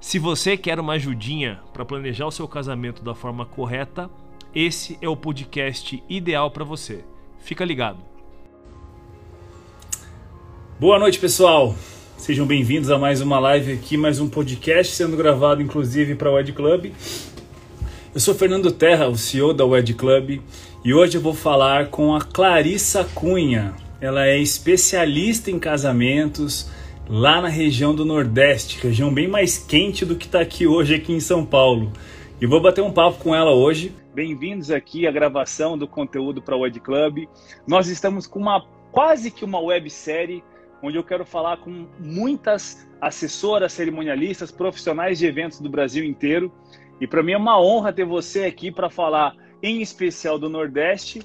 Se você quer uma ajudinha para planejar o seu casamento da forma correta, esse é o podcast ideal para você. Fica ligado. Boa noite, pessoal. Sejam bem-vindos a mais uma live aqui, mais um podcast sendo gravado inclusive para o Ed Club. Eu sou Fernando Terra, o CEO da Wed Club, e hoje eu vou falar com a Clarissa Cunha. Ela é especialista em casamentos lá na região do Nordeste, região bem mais quente do que está aqui hoje aqui em São Paulo. E vou bater um papo com ela hoje. Bem-vindos aqui à gravação do conteúdo para o Wed Club. Nós estamos com uma quase que uma websérie onde eu quero falar com muitas assessoras, cerimonialistas, profissionais de eventos do Brasil inteiro. E para mim é uma honra ter você aqui para falar, em especial do Nordeste.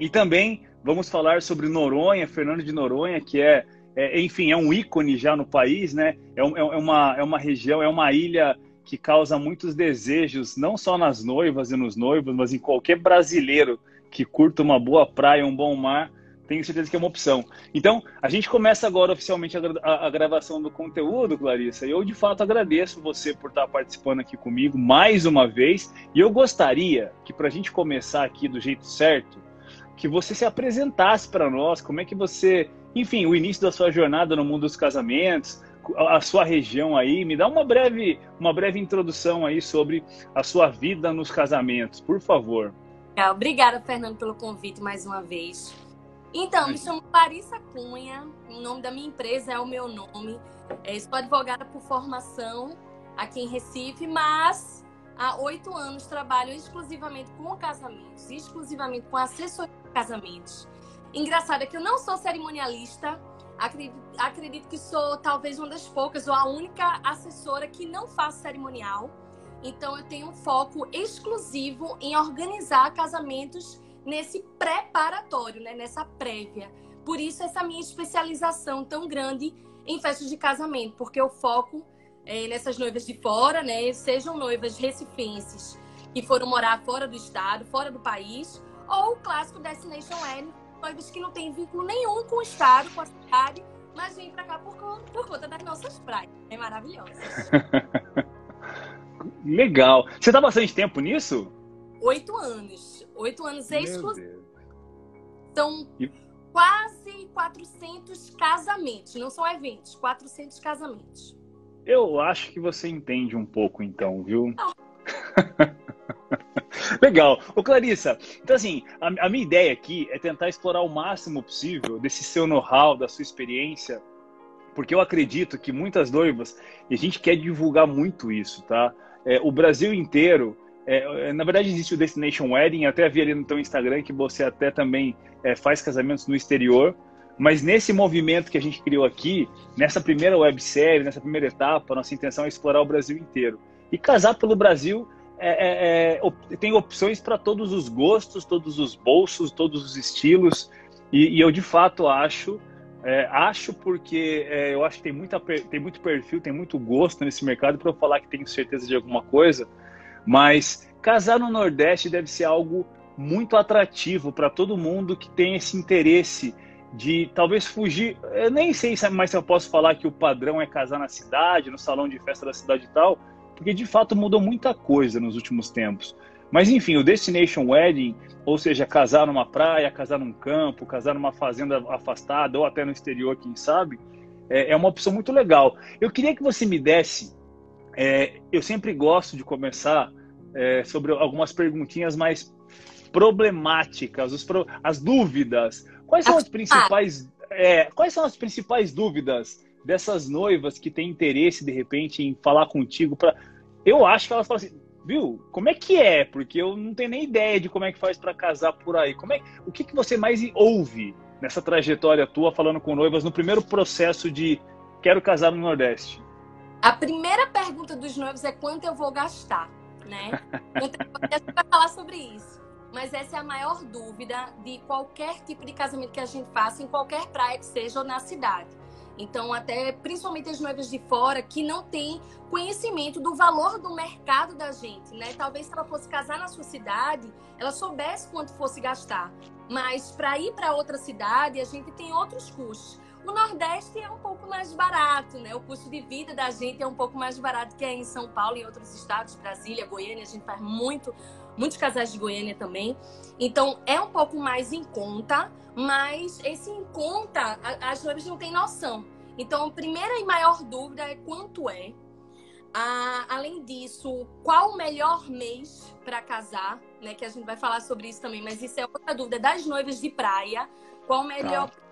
E também vamos falar sobre Noronha, Fernando de Noronha, que é, é enfim, é um ícone já no país, né? É, um, é, uma, é uma região, é uma ilha que causa muitos desejos, não só nas noivas e nos noivos, mas em qualquer brasileiro que curta uma boa praia, um bom mar tenho certeza que é uma opção. Então, a gente começa agora oficialmente a, a, a, gravação do conteúdo, Clarissa, e eu de fato agradeço você por estar participando aqui comigo mais uma vez. E eu gostaria que, para a gente começar aqui do jeito certo, que você se apresentasse para nós, como é que você, enfim, o início da sua jornada no mundo dos casamentos, a sua região aí, me dá uma breve, uma breve introdução aí sobre a sua vida nos casamentos, por favor. Obrigada, Fernando, pelo convite mais uma vez. Então, me chamo Larissa Cunha, o nome da minha empresa é o meu nome. Eu sou advogada por formação aqui em Recife, mas há oito anos trabalho exclusivamente com casamentos, exclusivamente com assessoria de casamentos. Engraçado é que eu não sou cerimonialista, acredito, acredito que sou talvez uma das poucas ou a única assessora que não faz cerimonial. Então, eu tenho um foco exclusivo em organizar casamentos nesse preparatório, né, nessa prévia. Por isso essa minha especialização tão grande em festas de casamento, porque eu foco é, nessas noivas de fora, né, sejam noivas recifenses que foram morar fora do estado, fora do país, ou o clássico Destination Wedding, noivas que não têm vínculo nenhum com o estado, com a cidade, mas vêm para cá por, por conta das nossas praias. É maravilhoso. Legal. Você está bastante tempo nisso? Oito anos. Oito anos exclusivos. São e... quase 400 casamentos. Não são eventos, 400 casamentos. Eu acho que você entende um pouco, então, viu? Legal. Ô, Clarissa, então assim, a, a, minha ideia aqui é tentar explorar o máximo possível desse seu know-how, da sua experiência, porque eu acredito que muitas noivas, e a gente quer divulgar muito isso, tá? É, o Brasil inteiro é, é, na verdade, existe o Destination Wedding, até vi ali no teu Instagram que você até também é, faz casamentos no exterior. Mas nesse movimento que a gente criou aqui, nessa primeira websérie, nessa primeira etapa, nossa intenção é explorar o Brasil inteiro. E casar pelo Brasil é, é, é tem opções para todos os gostos, todos os bolsos, todos os estilos. E, e eu de fato acho, é, acho porque eu acho que tem, muita, tem muito perfil, tem muito gosto nesse mercado para eu falar que tenho certeza de alguma coisa mas casar no Nordeste deve ser algo muito atrativo para todo mundo que tem esse interesse de talvez fugir. Eu nem sei mais se eu posso falar que o padrão é casar na cidade, no salão de festa da cidade e tal, porque de fato mudou muita coisa nos últimos tempos. Mas enfim, o Destination Wedding, ou seja, casar numa praia, casar num campo, casar numa fazenda afastada ou até no exterior, quem sabe, é, é uma opção muito legal. Eu queria que você me desse é, eu sempre gosto de começar é, sobre algumas perguntinhas mais problemáticas, os, as dúvidas. Quais são as principais, é, quais são as principais dúvidas dessas noivas que têm interesse de repente em falar contigo? Pra... Eu acho que elas falam assim, viu? Como é que é? Porque eu não tenho nem ideia de como é que faz para casar por aí. Como é, o que, que você mais ouve nessa trajetória tua falando com noivas no primeiro processo de quero casar no Nordeste? A primeira pergunta dos noivos é quanto eu vou gastar, né? a gente vai falar sobre isso. Mas essa é a maior dúvida de qualquer tipo de casamento que a gente faça, em qualquer praia que seja ou na cidade. Então, até principalmente as noivas de fora que não têm conhecimento do valor do mercado da gente, né? Talvez se ela fosse casar na sua cidade, ela soubesse quanto fosse gastar. Mas para ir para outra cidade, a gente tem outros custos. O Nordeste é um pouco mais barato, né? O custo de vida da gente é um pouco mais barato que é em São Paulo e outros estados, Brasília, Goiânia, a gente faz muito, muitos casais de Goiânia também. Então é um pouco mais em conta, mas esse em conta, as noivas não têm noção. Então, a primeira e maior dúvida é quanto é. Ah, além disso, qual o melhor mês para casar, né? Que a gente vai falar sobre isso também, mas isso é outra dúvida das noivas de praia. Qual o melhor tá.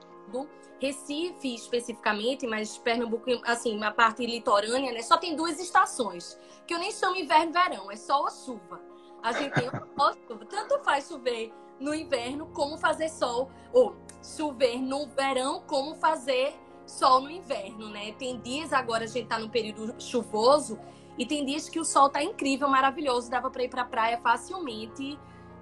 Recife especificamente, mas Pernambuco, assim, a parte litorânea, né? Só tem duas estações, que eu nem chamo inverno e verão, é sol ou chuva. A gente tem sol chuva. Tanto faz chover no inverno como fazer sol, ou chover no verão como fazer sol no inverno, né? Tem dias agora a gente tá no período chuvoso e tem dias que o sol tá incrível, maravilhoso, dava para ir para praia facilmente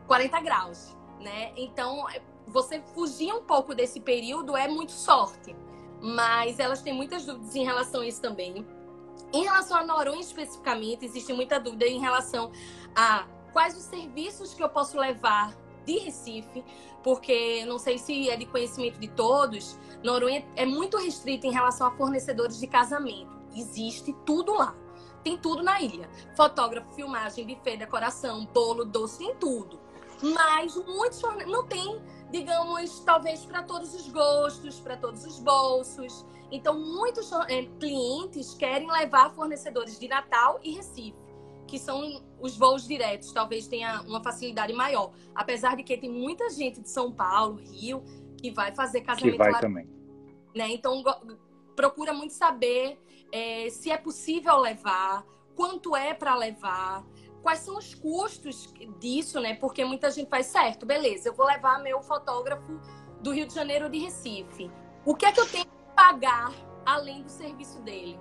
40 graus, né? Então, você fugir um pouco desse período é muito sorte. Mas elas têm muitas dúvidas em relação a isso também. Em relação a Noronha especificamente, existe muita dúvida em relação a quais os serviços que eu posso levar de Recife, porque não sei se é de conhecimento de todos, Noronha é muito restrita em relação a fornecedores de casamento. Existe tudo lá. Tem tudo na ilha. Fotógrafo, filmagem, buffet, decoração, bolo, doce, tem tudo. Mas muitos não tem digamos, talvez para todos os gostos, para todos os bolsos. Então, muitos é, clientes querem levar fornecedores de Natal e Recife, que são os voos diretos, talvez tenha uma facilidade maior. Apesar de que tem muita gente de São Paulo, Rio, que vai fazer casamento que vai lá. também. Né? Então, procura muito saber é, se é possível levar, quanto é para levar quais são os custos disso, né? Porque muita gente faz certo, beleza, eu vou levar meu fotógrafo do Rio de Janeiro ou de Recife. O que é que eu tenho que pagar além do serviço dele?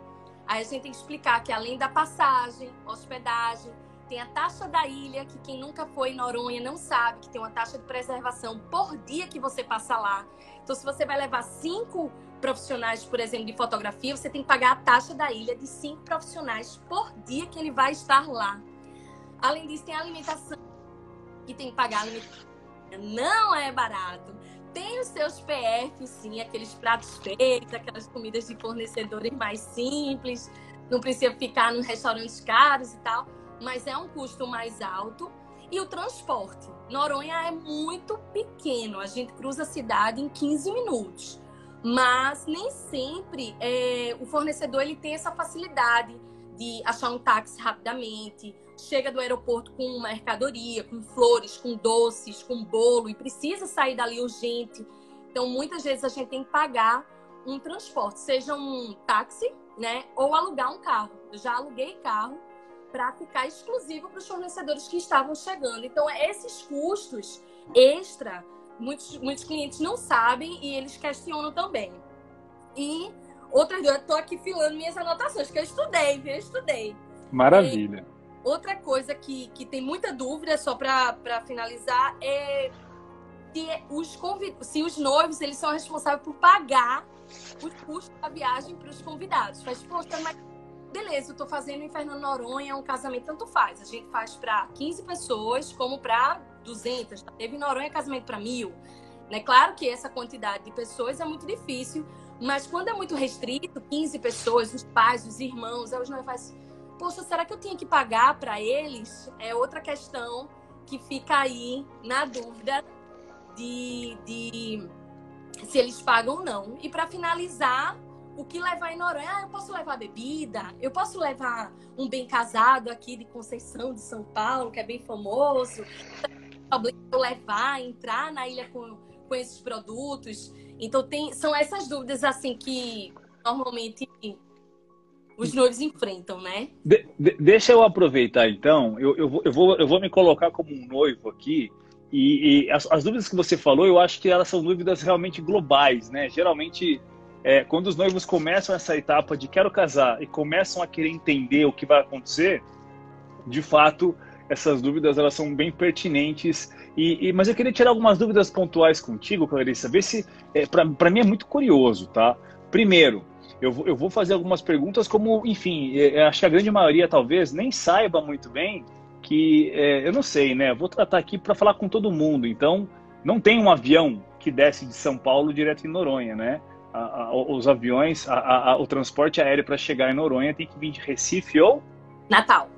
Aí a gente tem que explicar que além da passagem, hospedagem, tem a taxa da ilha, que quem nunca foi em Noronha não sabe, que tem uma taxa de preservação por dia que você passa lá. Então, se você vai levar cinco profissionais, por exemplo, de fotografia, você tem que pagar a taxa da ilha de cinco profissionais por dia que ele vai estar lá. Além disso, tem a alimentação, que tem que pagar a alimentação. Não é barato. Tem os seus PF, sim, aqueles pratos feitos, aquelas comidas de fornecedores mais simples. Não precisa ficar nos restaurantes caros e tal. Mas é um custo mais alto. E o transporte. Noronha é muito pequeno. A gente cruza a cidade em 15 minutos. Mas nem sempre é, o fornecedor ele tem essa facilidade de achar um táxi rapidamente, chega do aeroporto com mercadoria, com flores, com doces, com bolo e precisa sair dali urgente. Então, muitas vezes a gente tem que pagar um transporte, seja um táxi, né, ou alugar um carro. Eu já aluguei carro para ficar exclusivo para os fornecedores que estavam chegando. Então, esses custos extra, muitos, muitos clientes não sabem e eles questionam também. E outra, eu estou aqui filando minhas anotações, que eu estudei, viu? Eu estudei. Maravilha. E, Outra coisa que, que tem muita dúvida, só para finalizar, é se os, convid... se os noivos eles são responsáveis por pagar os custos da viagem para os convidados. Faz, poxa, mas beleza, eu estou fazendo em Fernando Noronha um casamento, tanto faz. A gente faz para 15 pessoas como para 200. Teve em Noronha casamento para mil. Né? Claro que essa quantidade de pessoas é muito difícil, mas quando é muito restrito, 15 pessoas, os pais, os irmãos, aí os fazem poxa, será que eu tinha que pagar para eles? É outra questão que fica aí na dúvida de, de se eles pagam ou não. E para finalizar, o que levar em Noronha? Ah, eu posso levar bebida, eu posso levar um bem casado aqui de Conceição de São Paulo, que é bem famoso. Levar, entrar na ilha com, com esses produtos. Então tem, são essas dúvidas assim que normalmente os noivos enfrentam, né? De, de, deixa eu aproveitar então, eu, eu, vou, eu, vou, eu vou me colocar como um noivo aqui, e, e as, as, dúvidas que você falou, eu acho que elas são dúvidas realmente globais, né? Geralmente, é, quando os noivos começam essa etapa de quero casar e começam a querer entender o que vai acontecer, de fato, essas dúvidas elas são bem pertinentes. E, e mas eu queria tirar algumas dúvidas pontuais contigo, Clarissa. Ver se é, para mim é muito curioso, tá? Primeiro, eu, eu vou fazer algumas perguntas como, enfim, é, acho que a grande maioria talvez nem saiba muito bem que é, eu não sei, né? Vou tratar aqui para falar com todo mundo. Então, não tem um avião que desce de São Paulo direto em Noronha, né? A, a, os aviões, a, o transporte aéreo para chegar em Noronha tem que vir de Recife ou Natal.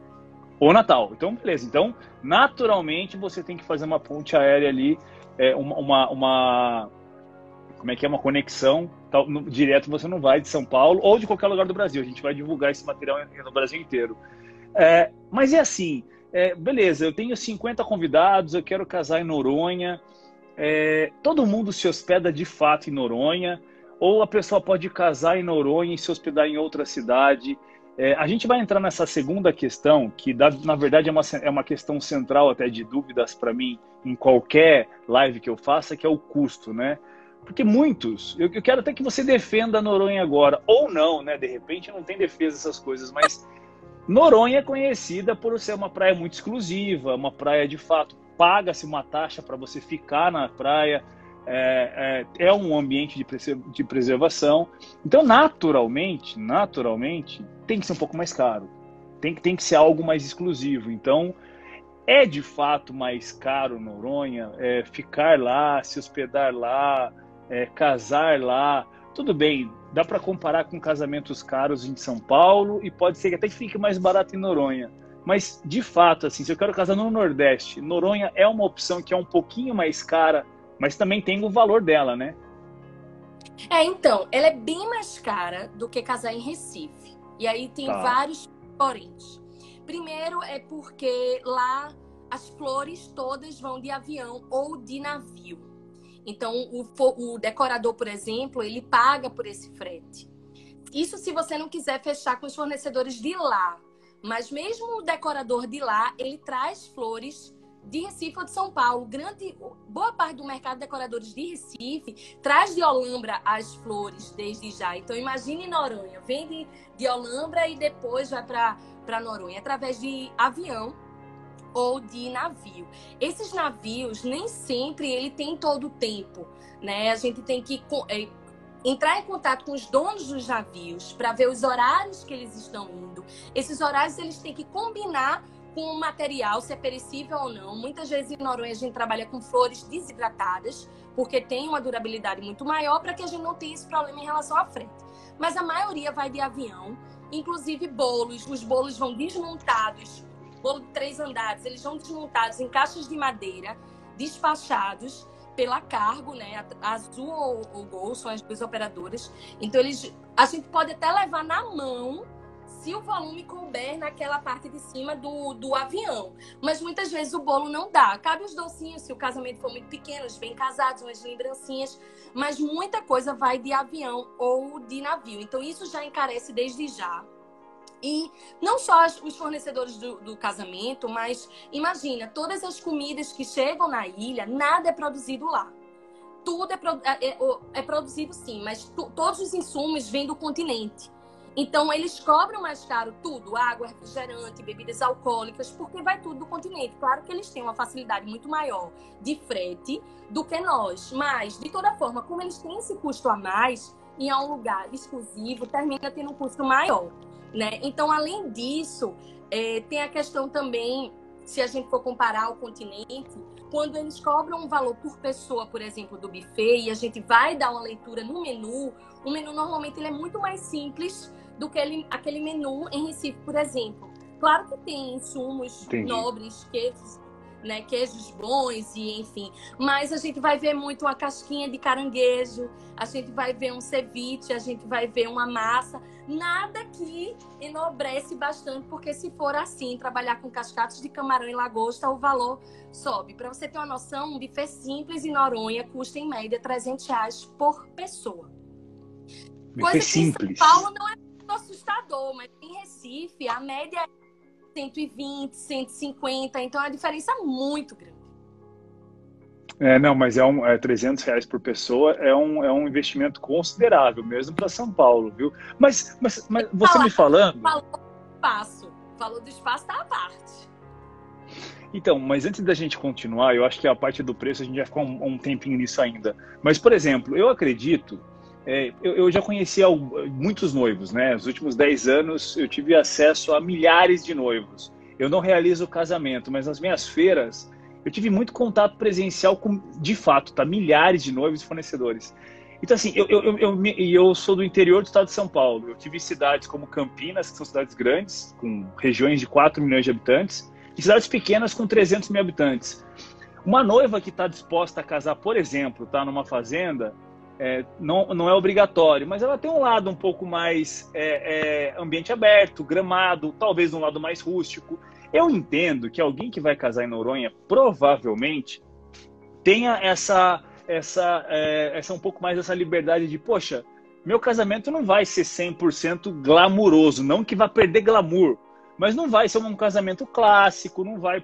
Ou Natal. Então, beleza. Então, naturalmente, você tem que fazer uma ponte aérea ali, é, uma, uma, uma, como é que é uma conexão tal, no, direto. Você não vai de São Paulo ou de qualquer lugar do Brasil. A gente vai divulgar esse material no Brasil inteiro. É, mas é assim é, beleza, eu tenho 50 convidados, eu quero casar em Noronha. É, todo mundo se hospeda de fato em Noronha, ou a pessoa pode casar em Noronha e se hospedar em outra cidade. É, a gente vai entrar nessa segunda questão, que na verdade é uma, é uma questão central até de dúvidas para mim em qualquer live que eu faça, que é o custo, né? Porque muitos, eu, eu quero até que você defenda a Noronha agora, ou não, né? De repente não tem defesa essas coisas, mas Noronha é conhecida por ser uma praia muito exclusiva, uma praia de fato paga-se uma taxa para você ficar na praia, é, é, é um ambiente de, de preservação. Então, naturalmente, naturalmente, tem que ser um pouco mais caro, tem, tem que ser algo mais exclusivo. Então, é de fato mais caro Noronha é, ficar lá, se hospedar lá, é, casar lá. Tudo bem, dá para comparar com casamentos caros em São Paulo e pode ser que até fique mais barato em Noronha. Mas, de fato, assim, se eu quero casar no Nordeste, Noronha é uma opção que é um pouquinho mais cara, mas também tem o valor dela, né? É, então, ela é bem mais cara do que casar em Recife. E aí tem tá. vários poréns. Primeiro é porque lá as flores todas vão de avião ou de navio. Então, o, o decorador, por exemplo, ele paga por esse frete. Isso se você não quiser fechar com os fornecedores de lá. Mas mesmo o decorador de lá, ele traz flores de Recife ou de São Paulo. Grande, boa parte do mercado de decoradores de Recife traz de Olambra as flores desde já. Então imagine Noronha, vem de, de Olambra e depois vai para Noronha através de avião ou de navio. Esses navios nem sempre ele tem todo o tempo, né? A gente tem que é, entrar em contato com os donos dos navios para ver os horários que eles estão indo. Esses horários eles têm que combinar com o material, se é perecível ou não. Muitas vezes em Noronha a gente trabalha com flores desidratadas, porque tem uma durabilidade muito maior para que a gente não tenha esse problema em relação à frente. Mas a maioria vai de avião, inclusive bolos. Os bolos vão desmontados bolo de três andares, eles vão desmontados em caixas de madeira, despachados pela Cargo, né? Azul ou, o Gol são as duas operadoras. Então eles, a gente pode até levar na mão se o volume couber naquela parte de cima do, do avião. Mas muitas vezes o bolo não dá. Cabe os docinhos, se o casamento for muito pequeno, os bem casados, umas lembrancinhas. Mas muita coisa vai de avião ou de navio. Então isso já encarece desde já. E não só os fornecedores do, do, casamento, mas imagina, todas as comidas que chegam na ilha, nada é produzido lá. Tudo é, é, é, é produzido sim, mas todos os insumos vêm do continente. Então, eles cobram mais caro tudo, água, refrigerante, bebidas alcoólicas, porque vai tudo do continente. Claro que eles têm uma facilidade muito maior de frete do que nós, mas, de toda forma, como eles têm esse custo a mais, e é um lugar exclusivo, termina tendo um custo maior. Né? Então, além disso, é, tem a questão também, se a gente for comparar o continente, quando eles cobram um valor por pessoa, por exemplo, do buffet, e a gente vai dar uma leitura no menu, o menu normalmente ele é muito mais simples do que ele, aquele menu em Recife, por exemplo. Claro que tem insumos Entendi. nobres, queijos, né, queijos bons e enfim. Mas a gente vai ver muito uma casquinha de caranguejo, a gente vai ver um ceviche, a gente vai ver uma massa. Nada que enobrece bastante, porque se for assim, trabalhar com cascatos de camarão e lagosta, o valor sobe. Para você ter uma noção, um buffet simples em Noronha custa em média 300 reais por pessoa. Buffet Coisa que simples. em São Paulo não é assustador, mas em Recife a média é 120, 150, então é uma diferença muito grande. É, não, mas é, um, é 300 reais por pessoa, é um, é um investimento considerável, mesmo para São Paulo, viu? Mas, mas, mas você me falando. Falou do espaço. Falou do espaço tá à parte. Então, mas antes da gente continuar, eu acho que a parte do preço a gente vai ficar um, um tempinho nisso ainda. Mas, por exemplo, eu acredito, é, eu, eu, já conheci muitos noivos, né? Nos últimos 10 anos eu tive acesso a milhares de noivos. Eu não realizo casamento, mas nas minhas feiras eu tive muito contato presencial com, de fato, tá? Milhares de noivos e fornecedores. Então, assim, eu, eu, eu, eu, sou do interior do estado de São Paulo. Eu tive cidades como Campinas, que são cidades grandes, com regiões de 4 milhões de habitantes, e cidades pequenas com 300 mil habitantes. Uma noiva que está disposta a casar, por exemplo, tá numa fazenda, é, não, não é obrigatório, mas ela tem um lado um pouco mais é, é, ambiente aberto, gramado, talvez um lado mais rústico. Eu entendo que alguém que vai casar em Noronha provavelmente tenha essa essa, é, essa um pouco mais essa liberdade de, poxa, meu casamento não vai ser 100% glamuroso, não que vá perder glamour, mas não vai ser um casamento clássico, não vai,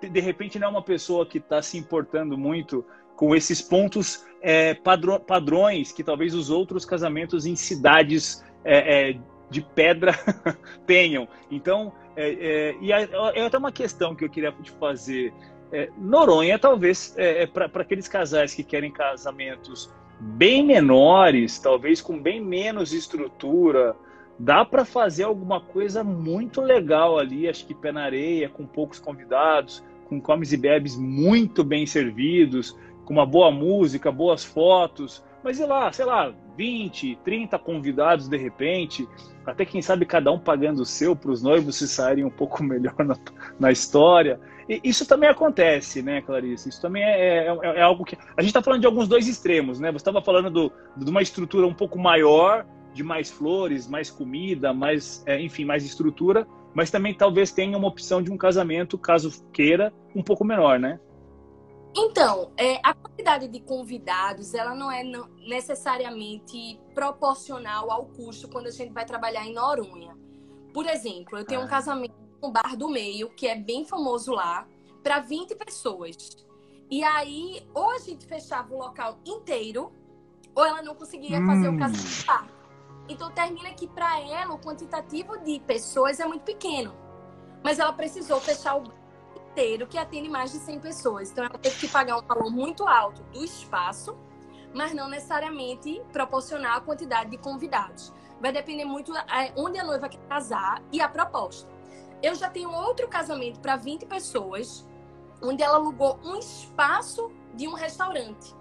de repente não é uma pessoa que está se importando muito com esses pontos é, padrões que talvez os outros casamentos em cidades é, é, de pedra tenham. Então, é, é, e é até uma questão que eu queria te fazer é, Noronha, talvez, para aqueles casais que querem casamentos bem menores, talvez com bem menos estrutura, dá para fazer alguma coisa muito legal ali, acho que pé na areia, com poucos convidados, com comes e bebes muito bem servidos, com uma boa música, boas fotos, mas sei lá, sei lá, 20, 30 convidados de repente, até quem sabe cada um pagando o seu para os noivos se saírem um pouco melhor na, na história. E isso também acontece, né, Clarice? Isso também é, é, é algo que. A gente está falando de alguns dois extremos, né? Você estava falando do, de uma estrutura um pouco maior, de mais flores, mais comida, mais, é, enfim, mais estrutura, mas também talvez tenha uma opção de um casamento, caso queira, um pouco menor, né? Então, é, a quantidade de convidados, ela não é não, necessariamente proporcional ao custo quando a gente vai trabalhar em Noronha. Por exemplo, eu tenho ah. um casamento no Bar do Meio, que é bem famoso lá, para 20 pessoas. E aí, ou a gente fechava o local inteiro, ou ela não conseguia hum. fazer o hum. casamento lá. Então, termina que para ela, o quantitativo de pessoas é muito pequeno. Mas ela precisou fechar o bar inteiro, que atende mais de 100 pessoas. Então, ela teve que pagar um valor muito alto do espaço, mas não necessariamente proporcional à quantidade de convidados. Vai depender muito é, onde a noiva quer casar e a proposta. Eu já tenho outro casamento para 20 pessoas, onde ela alugou um espaço de um restaurante.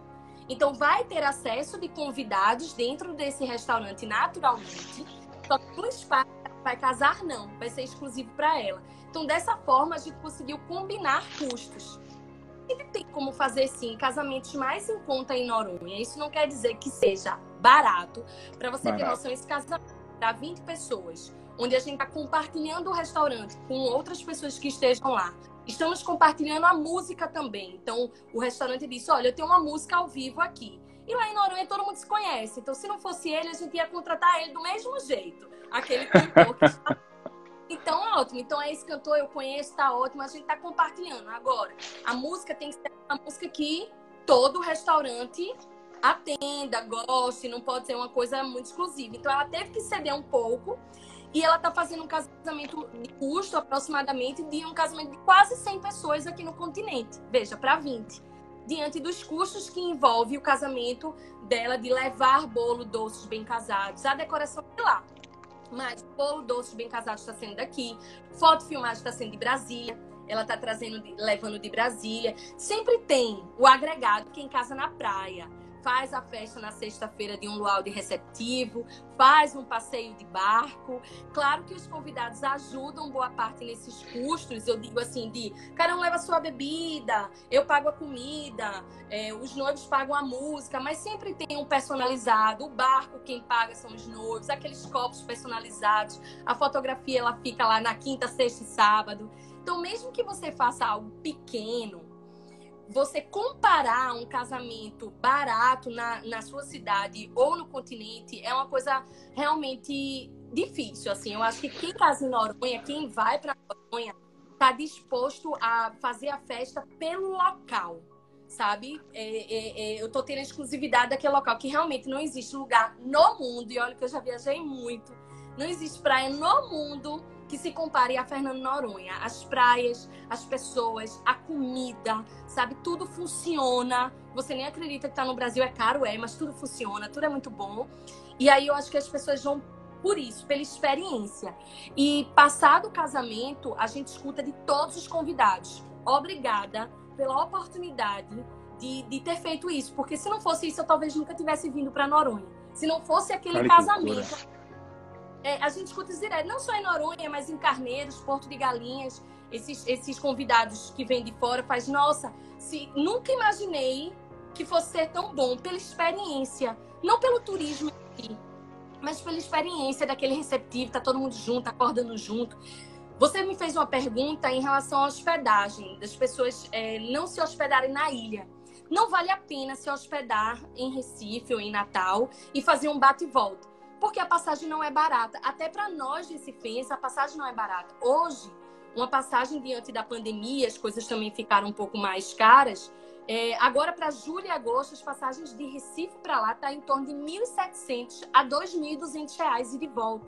Então, vai ter acesso de convidados dentro desse restaurante naturalmente. Só que o espaço vai casar, não. Vai ser exclusivo para ela. Então, dessa forma, a gente conseguiu combinar custos. E tem como fazer, sim, casamentos mais em conta em Noronha. Isso não quer dizer que seja barato. Para você barato. ter noção, esse casamento para 20 pessoas onde a gente está compartilhando o restaurante com outras pessoas que estejam lá. Estamos compartilhando a música também. Então, o restaurante disse: Olha, eu tenho uma música ao vivo aqui. E lá em Noronha todo mundo se conhece. Então, se não fosse ele, a gente ia contratar ele do mesmo jeito. Aquele cantor que está. Ótimo. Então, é esse cantor, eu conheço, está ótimo. A gente está compartilhando. Agora, a música tem que ser uma música que todo restaurante atenda, goste. Não pode ser uma coisa muito exclusiva. Então, ela teve que ceder um pouco e ela está fazendo um casamento de custo aproximadamente de um casamento de quase 100 pessoas aqui no continente. Veja, para 20. Diante dos custos que envolve o casamento dela de levar bolo doces bem casados, a decoração de lá. Mas bolo doces bem casados está sendo daqui, foto filmagem está sendo de Brasília, ela está trazendo, levando de Brasília. Sempre tem o agregado quem casa na praia faz a festa na sexta-feira de um luau de receptivo, faz um passeio de barco. Claro que os convidados ajudam boa parte nesses custos. Eu digo assim, de cada um leva sua bebida, eu pago a comida, é, os noivos pagam a música, mas sempre tem um personalizado. O barco quem paga são os noivos, aqueles copos personalizados. A fotografia ela fica lá na quinta, sexta e sábado. Então, mesmo que você faça algo pequeno, você comparar um casamento barato na, na sua cidade ou no continente é uma coisa realmente difícil. Assim, eu acho que quem casa em Noronha, quem vai para Noronha, está disposto a fazer a festa pelo local, sabe? É, é, é, eu tô tendo a exclusividade daquele local, que realmente não existe lugar no mundo, e olha que eu já viajei muito, não existe praia no mundo que se compare a Fernando Noronha. As praias, as pessoas, a comida, sabe? Tudo funciona. Você nem acredita que tá no Brasil, é caro, é, mas tudo funciona, tudo é muito bom. E aí eu acho que as pessoas vão por isso, pela experiência. E passado o casamento, a gente escuta de todos os convidados. Obrigada pela oportunidade de, de ter feito isso, porque se não fosse isso, eu talvez nunca tivesse vindo para Noronha. Se não fosse aquele Olha casamento é, a gente escuta direto, não só em Noronha, mas em Carneiros, Porto de Galinhas, esses, esses convidados que vêm de fora, faz, nossa, se nunca imaginei que fosse ser tão bom pela experiência, não pelo turismo aqui, mas pela experiência daquele receptivo, tá todo mundo junto, acordando junto. Você me fez uma pergunta em relação à hospedagem, das pessoas é, não se hospedarem na ilha. Não vale a pena se hospedar em Recife ou em Natal e fazer um bate e volta porque a passagem não é barata. Até para nós recifenses, a passagem não é barata. Hoje, uma passagem diante da pandemia, as coisas também ficaram um pouco mais caras. É, agora, para julho e agosto, as passagens de Recife para lá tá em torno de 1.700 a 2.200 reais e de volta.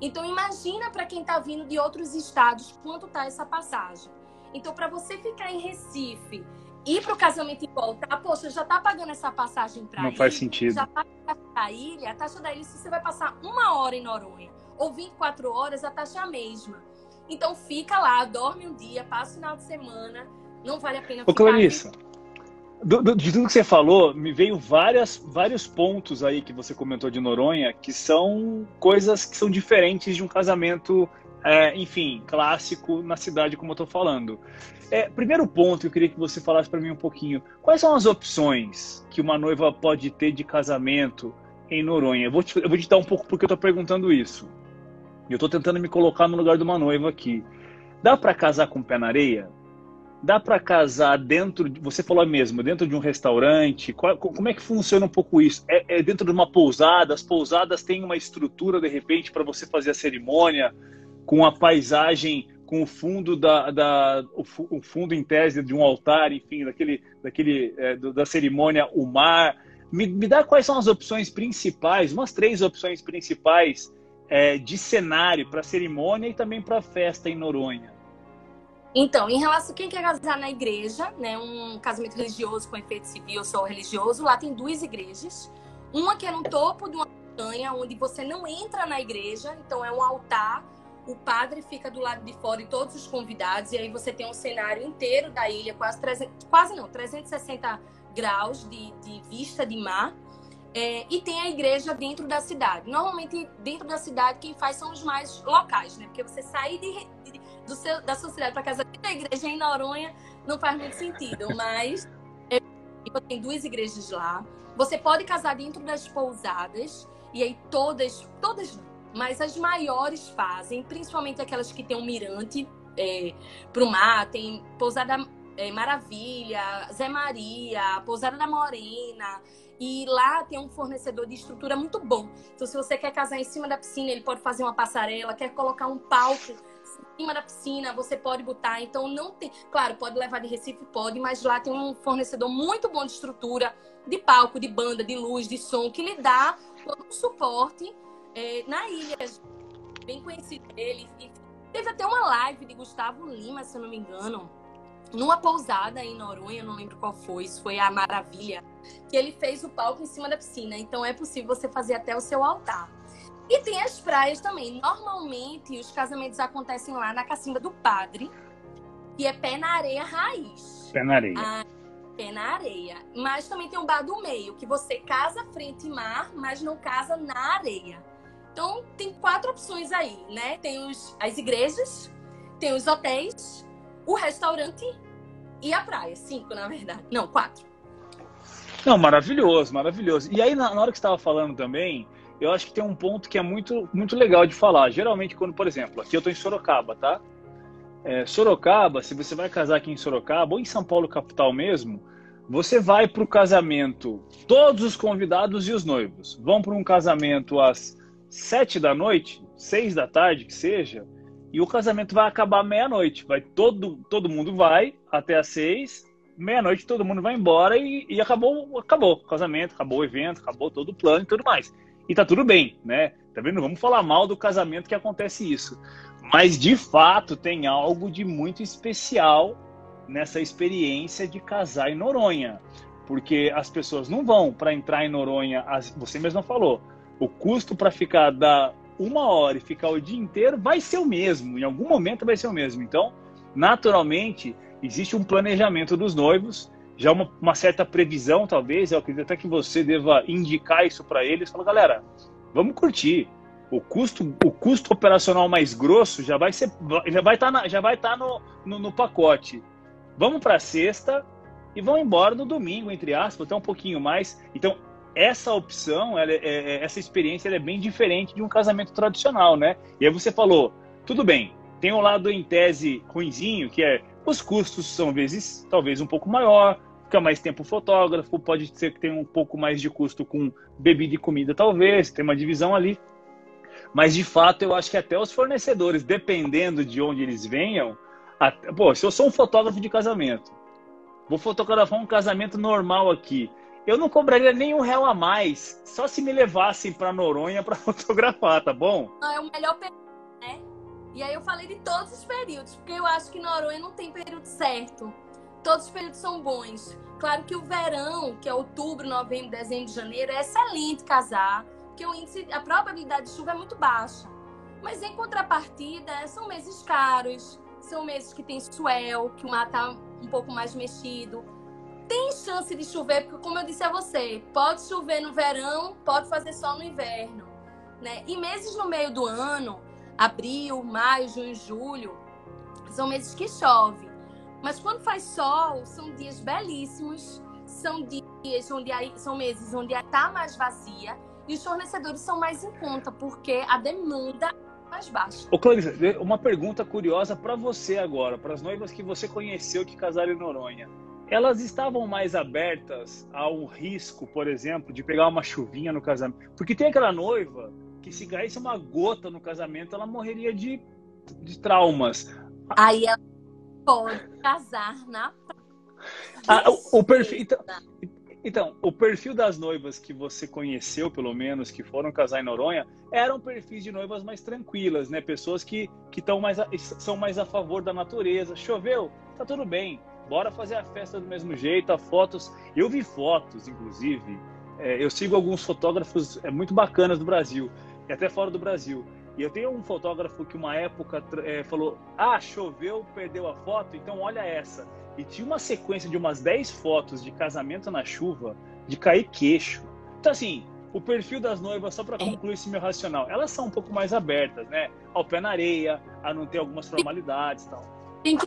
Então, imagina para quem está vindo de outros estados quanto tá essa passagem. Então, para você ficar em Recife ir para o casamento e voltar, poxa, já tá pagando essa passagem para Não faz sentido. Já paga a ilha, a taxa da ilha, se você vai passar uma hora em Noronha ou 24 horas, a taxa é a mesma. Então fica lá, dorme um dia, passa o final de semana, não vale a pena Ô, Clarissa, do, do, de tudo que você falou, me veio várias, vários pontos aí que você comentou de Noronha, que são coisas que são diferentes de um casamento, é, enfim, clássico na cidade, como eu estou falando. É, primeiro ponto eu queria que você falasse para mim um pouquinho. Quais são as opções que uma noiva pode ter de casamento em Noronha? Eu vou te, eu vou te dar um pouco porque eu estou perguntando isso. Eu estou tentando me colocar no lugar de uma noiva aqui. Dá para casar com pé na areia? Dá para casar dentro, de, você falou mesmo, dentro de um restaurante? Qual, como é que funciona um pouco isso? É, é dentro de uma pousada? As pousadas têm uma estrutura, de repente, para você fazer a cerimônia com a paisagem com o fundo da, da o, fundo em tese de um altar, enfim, daquele, daquele é, da cerimônia, o mar. Me, me dá quais são as opções principais, umas três opções principais é, de cenário para cerimônia e também para festa em Noronha. Então, em relação a quem quer casar na igreja, né, um casamento religioso com efeito civil ou só religioso, lá tem duas igrejas. Uma que é no topo de uma montanha, onde você não entra na igreja, então é um altar o padre fica do lado de fora e todos os convidados, e aí você tem um cenário inteiro da ilha, quase, 300, quase não, 360 graus de, de vista de mar. É, e tem a igreja dentro da cidade. Normalmente, dentro da cidade, quem faz são os mais locais, né? Porque você sair de, de, do seu, da sua cidade para casa da igreja em Noronha não faz muito sentido, mas é, tem duas igrejas lá. Você pode casar dentro das pousadas, e aí todas, todas mas as maiores fazem, principalmente aquelas que têm um mirante é, para o mar, tem Pousada é, Maravilha, Zé Maria, Pousada da Morena, e lá tem um fornecedor de estrutura muito bom. Então, se você quer casar em cima da piscina, ele pode fazer uma passarela, quer colocar um palco em cima da piscina, você pode botar. Então, não tem. Claro, pode levar de Recife, pode, mas lá tem um fornecedor muito bom de estrutura, de palco, de banda, de luz, de som, que lhe dá todo o suporte é, na ilha, bem conhecido dele. E teve até uma live de Gustavo Lima, se eu não me engano, numa pousada em Noronha, não lembro qual foi, isso foi a Maravilha, que ele fez o palco em cima da piscina. Então é possível você fazer até o seu altar. E tem as praias também. Normalmente os casamentos acontecem lá na cacimba do padre, que é pé na areia raiz. Pé na areia. Ah, pé na areia. Mas também tem um bar do meio, que você casa frente mar, mas não casa na areia. Então, tem quatro opções aí, né? Tem os, as igrejas, tem os hotéis, o restaurante e a praia. Cinco, na verdade. Não, quatro. Não, maravilhoso, maravilhoso. E aí, na, na hora que você estava falando também, eu acho que tem um ponto que é muito, muito legal de falar. Geralmente, quando, por exemplo, aqui eu estou em Sorocaba, tá? É, Sorocaba, se você vai casar aqui em Sorocaba ou em São Paulo, capital mesmo, você vai para o casamento, todos os convidados e os noivos vão para um casamento às sete da noite, seis da tarde que seja, e o casamento vai acabar meia-noite. Vai todo, todo mundo vai até às seis, meia-noite todo mundo vai embora e, e, acabou, acabou o casamento, acabou o evento, acabou todo o plano e tudo mais. E tá tudo bem, né? Também não vamos falar mal do casamento que acontece isso. Mas de fato tem algo de muito especial nessa experiência de casar em Noronha, porque as pessoas não vão para entrar em Noronha, você mesmo falou, o custo para ficar da uma hora e ficar o dia inteiro vai ser o mesmo, em algum momento vai ser o mesmo. Então, naturalmente, existe um planejamento dos noivos, já uma, uma certa previsão, talvez, eu acredito até que você deva indicar isso para eles, falar, galera, vamos curtir. O custo, o custo operacional mais grosso já vai ser, já vai estar, tá já vai estar tá no, no, no pacote. Vamos para sexta e vão embora no domingo, entre aspas, até um pouquinho mais. Então, essa opção, ela, é, é, é essa experiência é bem diferente de um casamento tradicional, né? E aí você falou, tudo bem, tem um lado em tese ruinzinho, que é os custos são vezes talvez um pouco maior, fica mais tempo fotógrafo, pode ser que tenha um pouco mais de custo com bebida e comida, talvez, tem uma divisão ali. Mas de fato, eu acho que até os fornecedores, dependendo de onde eles venham, até, pô, se eu sou um fotógrafo de casamento, vou fotografar um casamento normal aqui, eu não cobraria nenhum real a mais, só se me levassem para Noronha para fotografar, tá bom? Não, é o melhor período, né? E aí eu falei de todos os períodos, porque eu acho que Noronha não tem período certo. Todos os períodos são bons. Claro que o verão, que é outubro, novembro, dezembro, janeiro, é excelente casar, porque o índice, a probabilidade de chuva é muito baixa. Mas em contrapartida, são meses caros, são meses que tem swell, que o mar tá um pouco mais mexido tem chance de chover, porque como eu disse a você, pode chover no verão, pode fazer sol no inverno, né? E meses no meio do ano, abril, maio, junho, julho, são meses que chove. Mas quando faz sol, são dias belíssimos, são dias onde aí, são meses onde está mais vazia e os fornecedores são mais em conta, porque a demanda é mais baixa. Ô Clarice, uma pergunta curiosa para você agora, para as noivas que você conheceu que casaram em Noronha elas estavam mais abertas ao risco, por exemplo, de pegar uma chuvinha no casamento. Porque tem aquela noiva que se caísse uma gota no casamento, ela morreria de, de traumas. Aí ela pode casar na ah, o, o perfil então, então, o perfil das noivas que você conheceu, pelo menos, que foram casar em Noronha, eram perfis de noivas mais tranquilas, né? Pessoas que, que tão mais a, são mais a favor da natureza. Choveu, tá tudo bem bora fazer a festa do mesmo jeito, a fotos. Eu vi fotos, inclusive. É, eu sigo alguns fotógrafos é, muito bacanas do Brasil, e até fora do Brasil. E eu tenho um fotógrafo que uma época é, falou: Ah, choveu, perdeu a foto, então olha essa. E tinha uma sequência de umas 10 fotos de casamento na chuva, de cair queixo. Então, assim, o perfil das noivas, só para concluir esse meu racional, elas são um pouco mais abertas, né? Ao pé na areia, a não ter algumas formalidades e tal. Tem que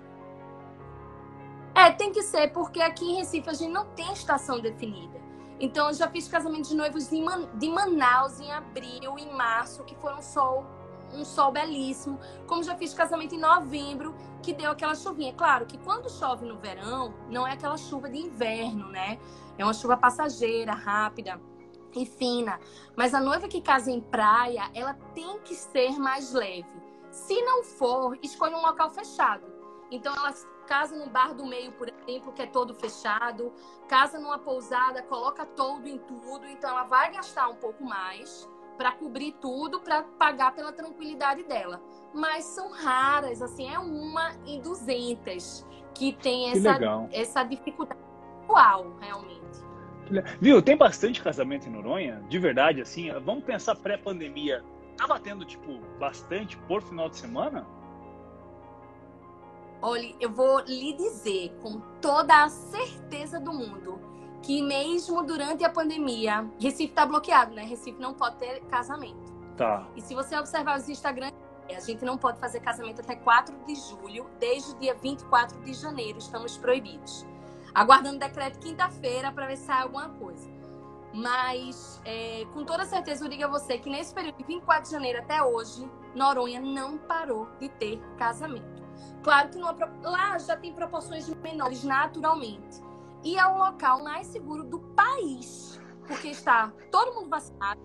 é, tem que ser, porque aqui em Recife a gente não tem estação definida. Então, eu já fiz casamento de noivos de, Man de Manaus em abril, em março, que foi um sol, um sol belíssimo. Como já fiz casamento em novembro, que deu aquela chuvinha. Claro que quando chove no verão, não é aquela chuva de inverno, né? É uma chuva passageira, rápida e fina. Mas a noiva que casa em praia, ela tem que ser mais leve. Se não for, escolha um local fechado. Então, ela casa num bar do meio, por exemplo, que é todo fechado, casa numa pousada, coloca todo em tudo, então ela vai gastar um pouco mais para cobrir tudo, para pagar pela tranquilidade dela. Mas são raras, assim, é uma em duzentas que tem essa, que essa dificuldade atual, realmente. Viu, tem bastante casamento em Noronha, de verdade, assim, vamos pensar pré-pandemia, tava tendo, tipo, bastante por final de semana? Olha, eu vou lhe dizer com toda a certeza do mundo que mesmo durante a pandemia, Recife está bloqueado, né? Recife não pode ter casamento. Tá. E se você observar os Instagram, a gente não pode fazer casamento até 4 de julho, desde o dia 24 de janeiro estamos proibidos. Aguardando o decreto quinta-feira para ver se sai alguma coisa. Mas, é, com toda certeza, eu digo a você que nesse período de 24 de janeiro até hoje, Noronha não parou de ter casamento. Claro que numa, lá já tem proporções menores naturalmente. E é o local mais seguro do país, porque está todo mundo vacinado.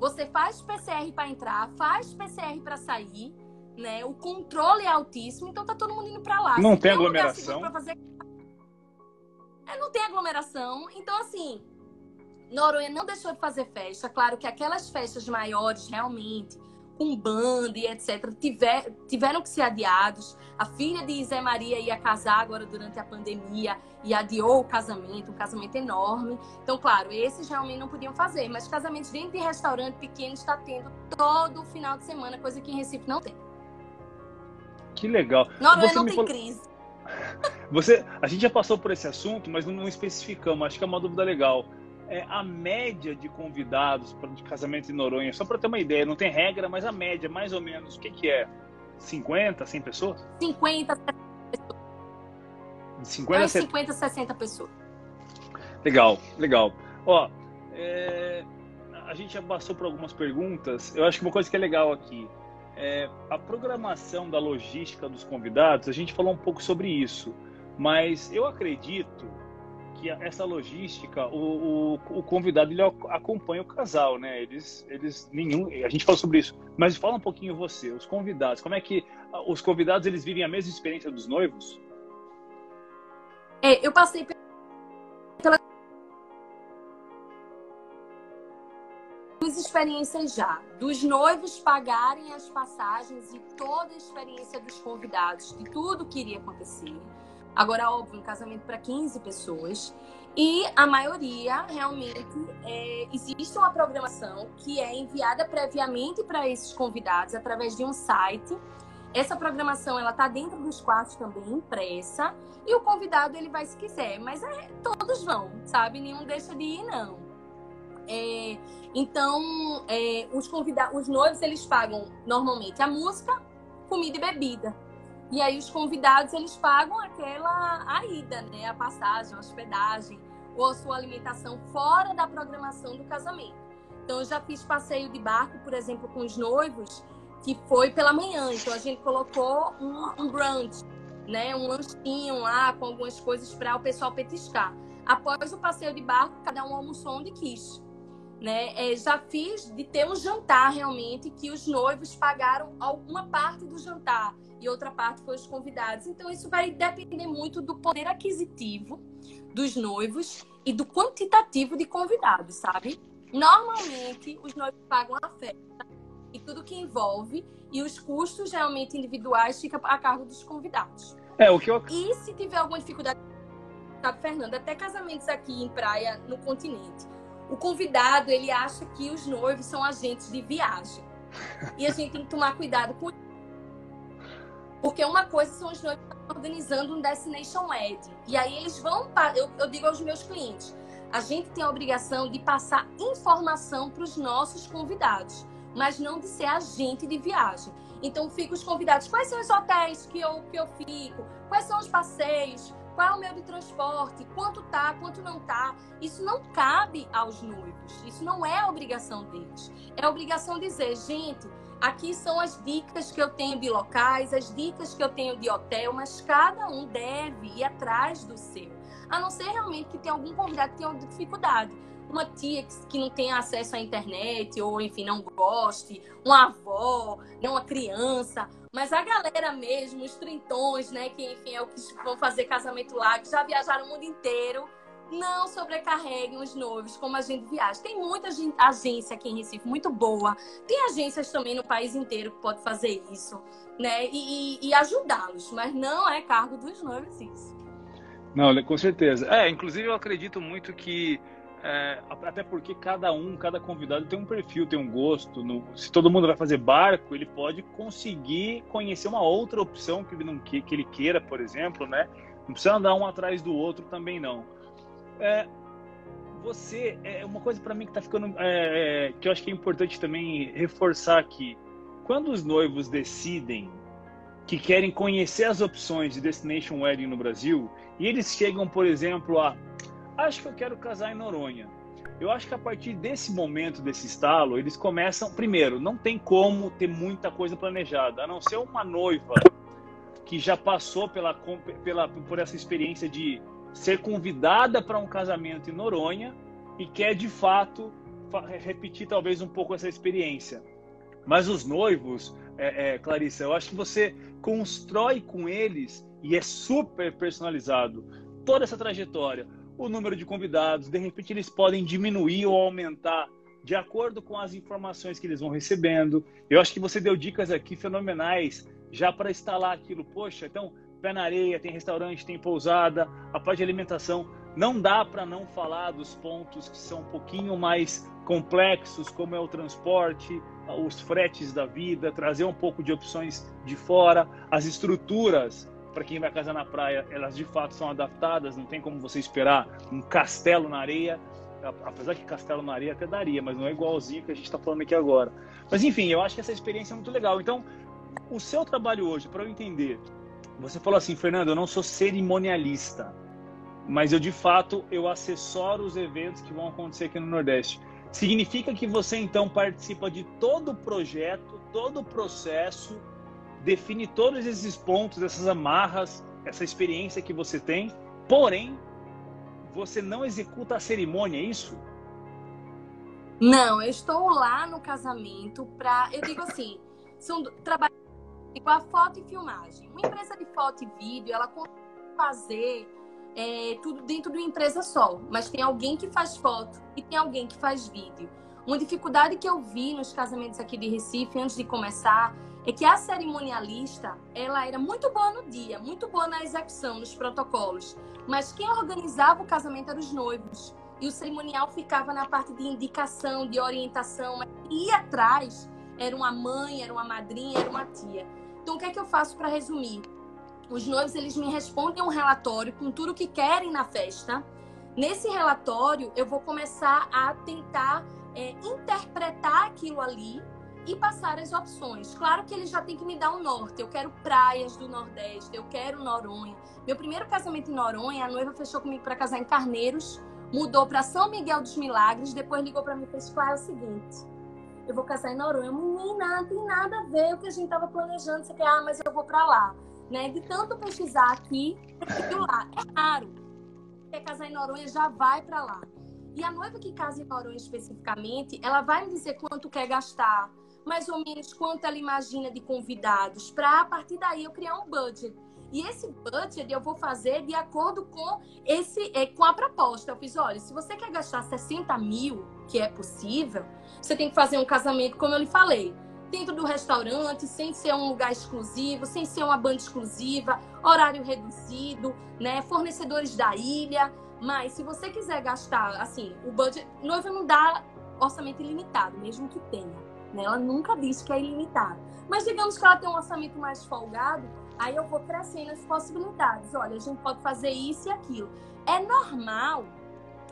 Você faz PCR para entrar, faz PCR para sair, né? O controle é altíssimo, então tá todo mundo indo para lá. Não tem, tem aglomeração. fazer... é, não tem aglomeração. Então, assim, Noronha não deixou de fazer festa. Claro que aquelas festas maiores, realmente, com banda e etc., tiver, tiveram que ser adiados. A filha de Zé Maria ia casar agora durante a pandemia e adiou o casamento, um casamento enorme. Então, claro, esses realmente não podiam fazer, mas casamentos dentro de restaurante pequeno está tendo todo o final de semana, coisa que em Recife não tem. Que legal. Noronha não tem falou... crise. Você, a gente já passou por esse assunto, mas não especificamos. Acho que é uma dúvida legal é, a média de convidados de casamento em Noronha, só para ter uma ideia, não tem regra, mas a média, mais ou menos, o que, que é? 50, 100 pessoas? 50, 60 pessoas. 50, é 50 60 pessoas. Legal, legal. Ó, é, a gente já passou por algumas perguntas. Eu acho que uma coisa que é legal aqui é a programação da logística dos convidados. A gente falou um pouco sobre isso, mas eu acredito que essa logística, o, o, o, convidado ele acompanha o casal, né? Eles, eles nenhum, a gente fala sobre isso. Mas fala um pouquinho você, os convidados, como é que os convidados eles vivem a mesma experiência dos noivos? É, eu passei pela duas experiências já, dos noivos pagarem as passagens e toda a experiência dos convidados, de tudo que iria acontecer Agora, óbvio, um casamento para 15 pessoas. E a maioria, realmente, é, existe uma programação que é enviada previamente para esses convidados através de um site. Essa programação ela está dentro dos quartos também impressa e o convidado ele vai se quiser, mas é, todos vão, sabe? Nenhum deixa de ir não. É, então, é, os convidados, os noivos eles pagam normalmente a música, comida e bebida. E aí os convidados eles pagam aquela a ida, né, a passagem, a hospedagem ou a sua alimentação fora da programação do casamento. Então eu já fiz passeio de barco, por exemplo, com os noivos, que foi pela manhã. Então a gente colocou um, um brunch, né, um lanchinho lá com algumas coisas para o pessoal petiscar. Após o passeio de barco, cada um almoçou onde quis. Né? É, já fiz de ter um jantar realmente que os noivos pagaram alguma parte do jantar e outra parte foi os convidados. Então, isso vai depender muito do poder aquisitivo dos noivos e do quantitativo de convidados, sabe? Normalmente, os noivos pagam a festa e tudo que envolve, e os custos realmente individuais ficam a cargo dos convidados. É, o que eu... E se tiver alguma dificuldade, sabe, Fernando, até casamentos aqui em praia, no continente, o convidado, ele acha que os noivos são agentes de viagem. E a gente tem que tomar cuidado com porque uma coisa são os noivos organizando um Destination Wedding. E aí eles vão. Eu, eu digo aos meus clientes: a gente tem a obrigação de passar informação para os nossos convidados, mas não de ser agente de viagem. Então, fico os convidados: quais são os hotéis que eu, que eu fico? Quais são os passeios? Qual é o meio de transporte? Quanto tá, quanto não tá? Isso não cabe aos noivos. Isso não é obrigação deles. É obrigação dizer, gente, Aqui são as dicas que eu tenho de locais, as dicas que eu tenho de hotel, mas cada um deve ir atrás do seu. A não ser realmente que tenha algum convidado que tenha dificuldade. Uma tia que não tenha acesso à internet, ou enfim, não goste, uma avó, né, uma criança. Mas a galera mesmo, os trintões, né, que enfim é o que vão fazer casamento lá, que já viajaram o mundo inteiro, não sobrecarreguem os noivos como a gente viaja. Tem muita agência aqui em Recife muito boa. Tem agências também no país inteiro que pode fazer isso, né? E, e, e ajudá-los, mas não é cargo dos noivos isso. Não, com certeza. É, inclusive eu acredito muito que é, até porque cada um, cada convidado tem um perfil, tem um gosto. No, se todo mundo vai fazer barco, ele pode conseguir conhecer uma outra opção que ele, não, que, que ele queira, por exemplo, né? Não precisa andar um atrás do outro também não. É, você, é uma coisa para mim que tá ficando, é, é, que eu acho que é importante também reforçar aqui. Quando os noivos decidem que querem conhecer as opções de Destination Wedding no Brasil, e eles chegam, por exemplo, a acho que eu quero casar em Noronha. Eu acho que a partir desse momento, desse estalo, eles começam. Primeiro, não tem como ter muita coisa planejada, a não ser uma noiva que já passou pela, pela, por essa experiência de ser convidada para um casamento em Noronha e quer de fato repetir talvez um pouco essa experiência. Mas os noivos, é, é, Clarissa, eu acho que você constrói com eles e é super personalizado toda essa trajetória, o número de convidados, de repente eles podem diminuir ou aumentar de acordo com as informações que eles vão recebendo. Eu acho que você deu dicas aqui fenomenais já para instalar aquilo. Poxa, então, pé na areia, tem restaurante, tem pousada, a parte de alimentação. Não dá para não falar dos pontos que são um pouquinho mais complexos, como é o transporte, os fretes da vida, trazer um pouco de opções de fora, as estruturas para quem vai casar na praia, elas de fato são adaptadas, não tem como você esperar um castelo na areia apesar que Castelo na Areia até daria, mas não é igualzinho que a gente está falando aqui agora. Mas enfim, eu acho que essa experiência é muito legal. Então, o seu trabalho hoje, para eu entender, você falou assim, Fernando, eu não sou cerimonialista, mas eu de fato eu assessoro os eventos que vão acontecer aqui no Nordeste. Significa que você então participa de todo o projeto, todo o processo, define todos esses pontos, essas amarras, essa experiência que você tem, porém você não executa a cerimônia, é isso? Não, eu estou lá no casamento para, eu digo assim, são trabalhos com a foto e filmagem. Uma empresa de foto e vídeo, ela consegue fazer é, tudo dentro de uma empresa só, mas tem alguém que faz foto e tem alguém que faz vídeo. Uma dificuldade que eu vi nos casamentos aqui de Recife antes de começar é que a cerimonialista, ela era muito boa no dia, muito boa na execução, nos protocolos, mas quem organizava o casamento eram os noivos. E o cerimonial ficava na parte de indicação, de orientação, mas ia atrás era uma mãe, era uma madrinha, era uma tia. Então o que é que eu faço para resumir? Os noivos eles me respondem um relatório com tudo o que querem na festa. Nesse relatório eu vou começar a tentar é, interpretar aquilo ali e passar as opções. Claro que ele já tem que me dar um norte. Eu quero praias do Nordeste, eu quero Noronha. Meu primeiro casamento em Noronha, a noiva fechou comigo para casar em Carneiros, mudou para São Miguel dos Milagres, depois ligou para mim e fez: Claro, é o seguinte, eu vou casar em Noronha. Menina, não tem nada a ver o que a gente estava planejando. Você quer, ah, mas eu vou para lá. Né? De tanto pesquisar aqui, lá. É raro. Quer casar em Noronha, já vai para lá. E a noiva que casa em Noronha especificamente, ela vai me dizer quanto quer gastar, mais ou menos quanto ela imagina de convidados, para a partir daí eu criar um budget. E esse budget eu vou fazer de acordo com esse é, com a proposta. Eu fiz, olha, se você quer gastar 60 mil, que é possível, você tem que fazer um casamento, como eu lhe falei, dentro do restaurante, sem ser um lugar exclusivo, sem ser uma banda exclusiva, horário reduzido, né? Fornecedores da ilha. Mas se você quiser gastar, assim, o budget, noiva não dá orçamento ilimitado, mesmo que tenha. Né? Ela nunca diz que é ilimitado. Mas digamos que ela tem um orçamento mais folgado, aí eu vou crescendo as possibilidades. Olha, a gente pode fazer isso e aquilo. É normal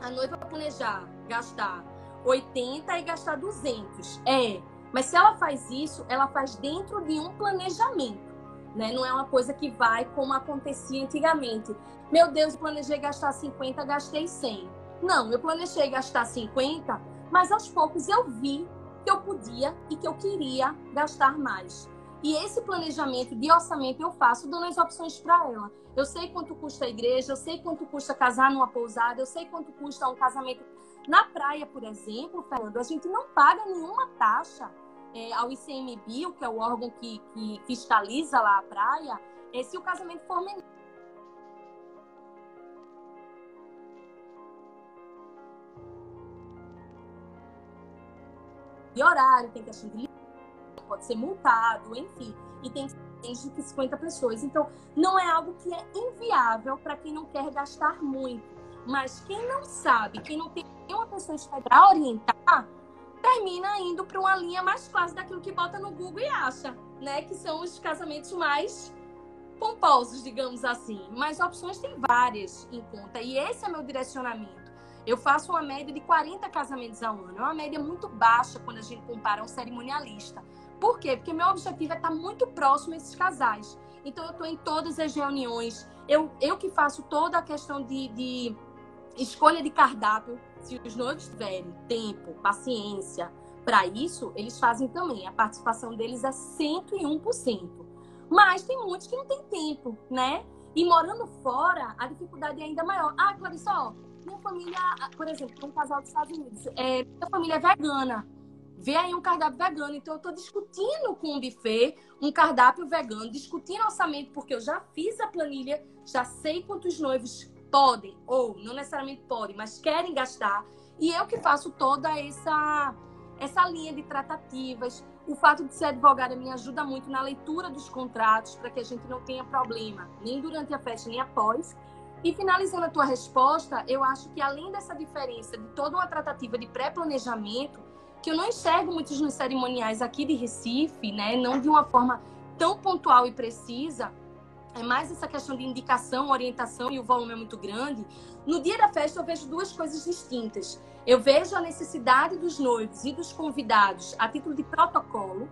a noiva planejar gastar 80 e gastar 200. É, mas se ela faz isso, ela faz dentro de um planejamento. Né? Não é uma coisa que vai como acontecia antigamente. Meu Deus, planejei gastar 50, gastei 100. Não, eu planejei gastar 50, mas aos poucos eu vi que eu podia e que eu queria gastar mais. E esse planejamento de orçamento eu faço dando as opções para ela. Eu sei quanto custa a igreja, eu sei quanto custa casar numa pousada, eu sei quanto custa um casamento na praia, por exemplo, Fernando. A gente não paga nenhuma taxa é, ao ICMBio, que é o órgão que, que fiscaliza lá a praia, é, se o casamento for menor. de horário, tem questão de pode ser multado, enfim, e tem de que 50 pessoas. Então, não é algo que é inviável para quem não quer gastar muito. Mas quem não sabe, quem não tem uma pessoa para orientar, termina indo para uma linha mais clássica daquilo que bota no Google e acha, né? Que são os casamentos mais pomposos, digamos assim. Mas opções tem várias em conta. E esse é meu direcionamento. Eu faço uma média de 40 casamentos ao ano. É uma média muito baixa quando a gente compara um cerimonialista. Por quê? Porque meu objetivo é estar muito próximo a esses casais. Então, eu estou em todas as reuniões. Eu, eu que faço toda a questão de, de escolha de cardápio. Se os noivos tiverem tempo, paciência para isso, eles fazem também. A participação deles é 101%. Mas tem muitos que não têm tempo, né? E morando fora, a dificuldade é ainda maior. Ah, Clarice, ó, minha família, por exemplo, um casal dos Estados Unidos, é, minha família é vegana. Vê aí um cardápio vegano. Então, eu estou discutindo com o buffet um cardápio vegano, discutindo orçamento, porque eu já fiz a planilha, já sei quantos noivos podem, ou não necessariamente podem, mas querem gastar. E eu que faço toda essa essa linha de tratativas, o fato de ser advogada me ajuda muito na leitura dos contratos para que a gente não tenha problema, nem durante a festa, nem após. E finalizando a tua resposta, eu acho que além dessa diferença de toda uma tratativa de pré-planejamento, que eu não enxergo muitos nos cerimoniais aqui de Recife, né, não de uma forma tão pontual e precisa, é mais essa questão de indicação, orientação e o volume é muito grande. No dia da festa, eu vejo duas coisas distintas. Eu vejo a necessidade dos noivos e dos convidados, a título de protocolo,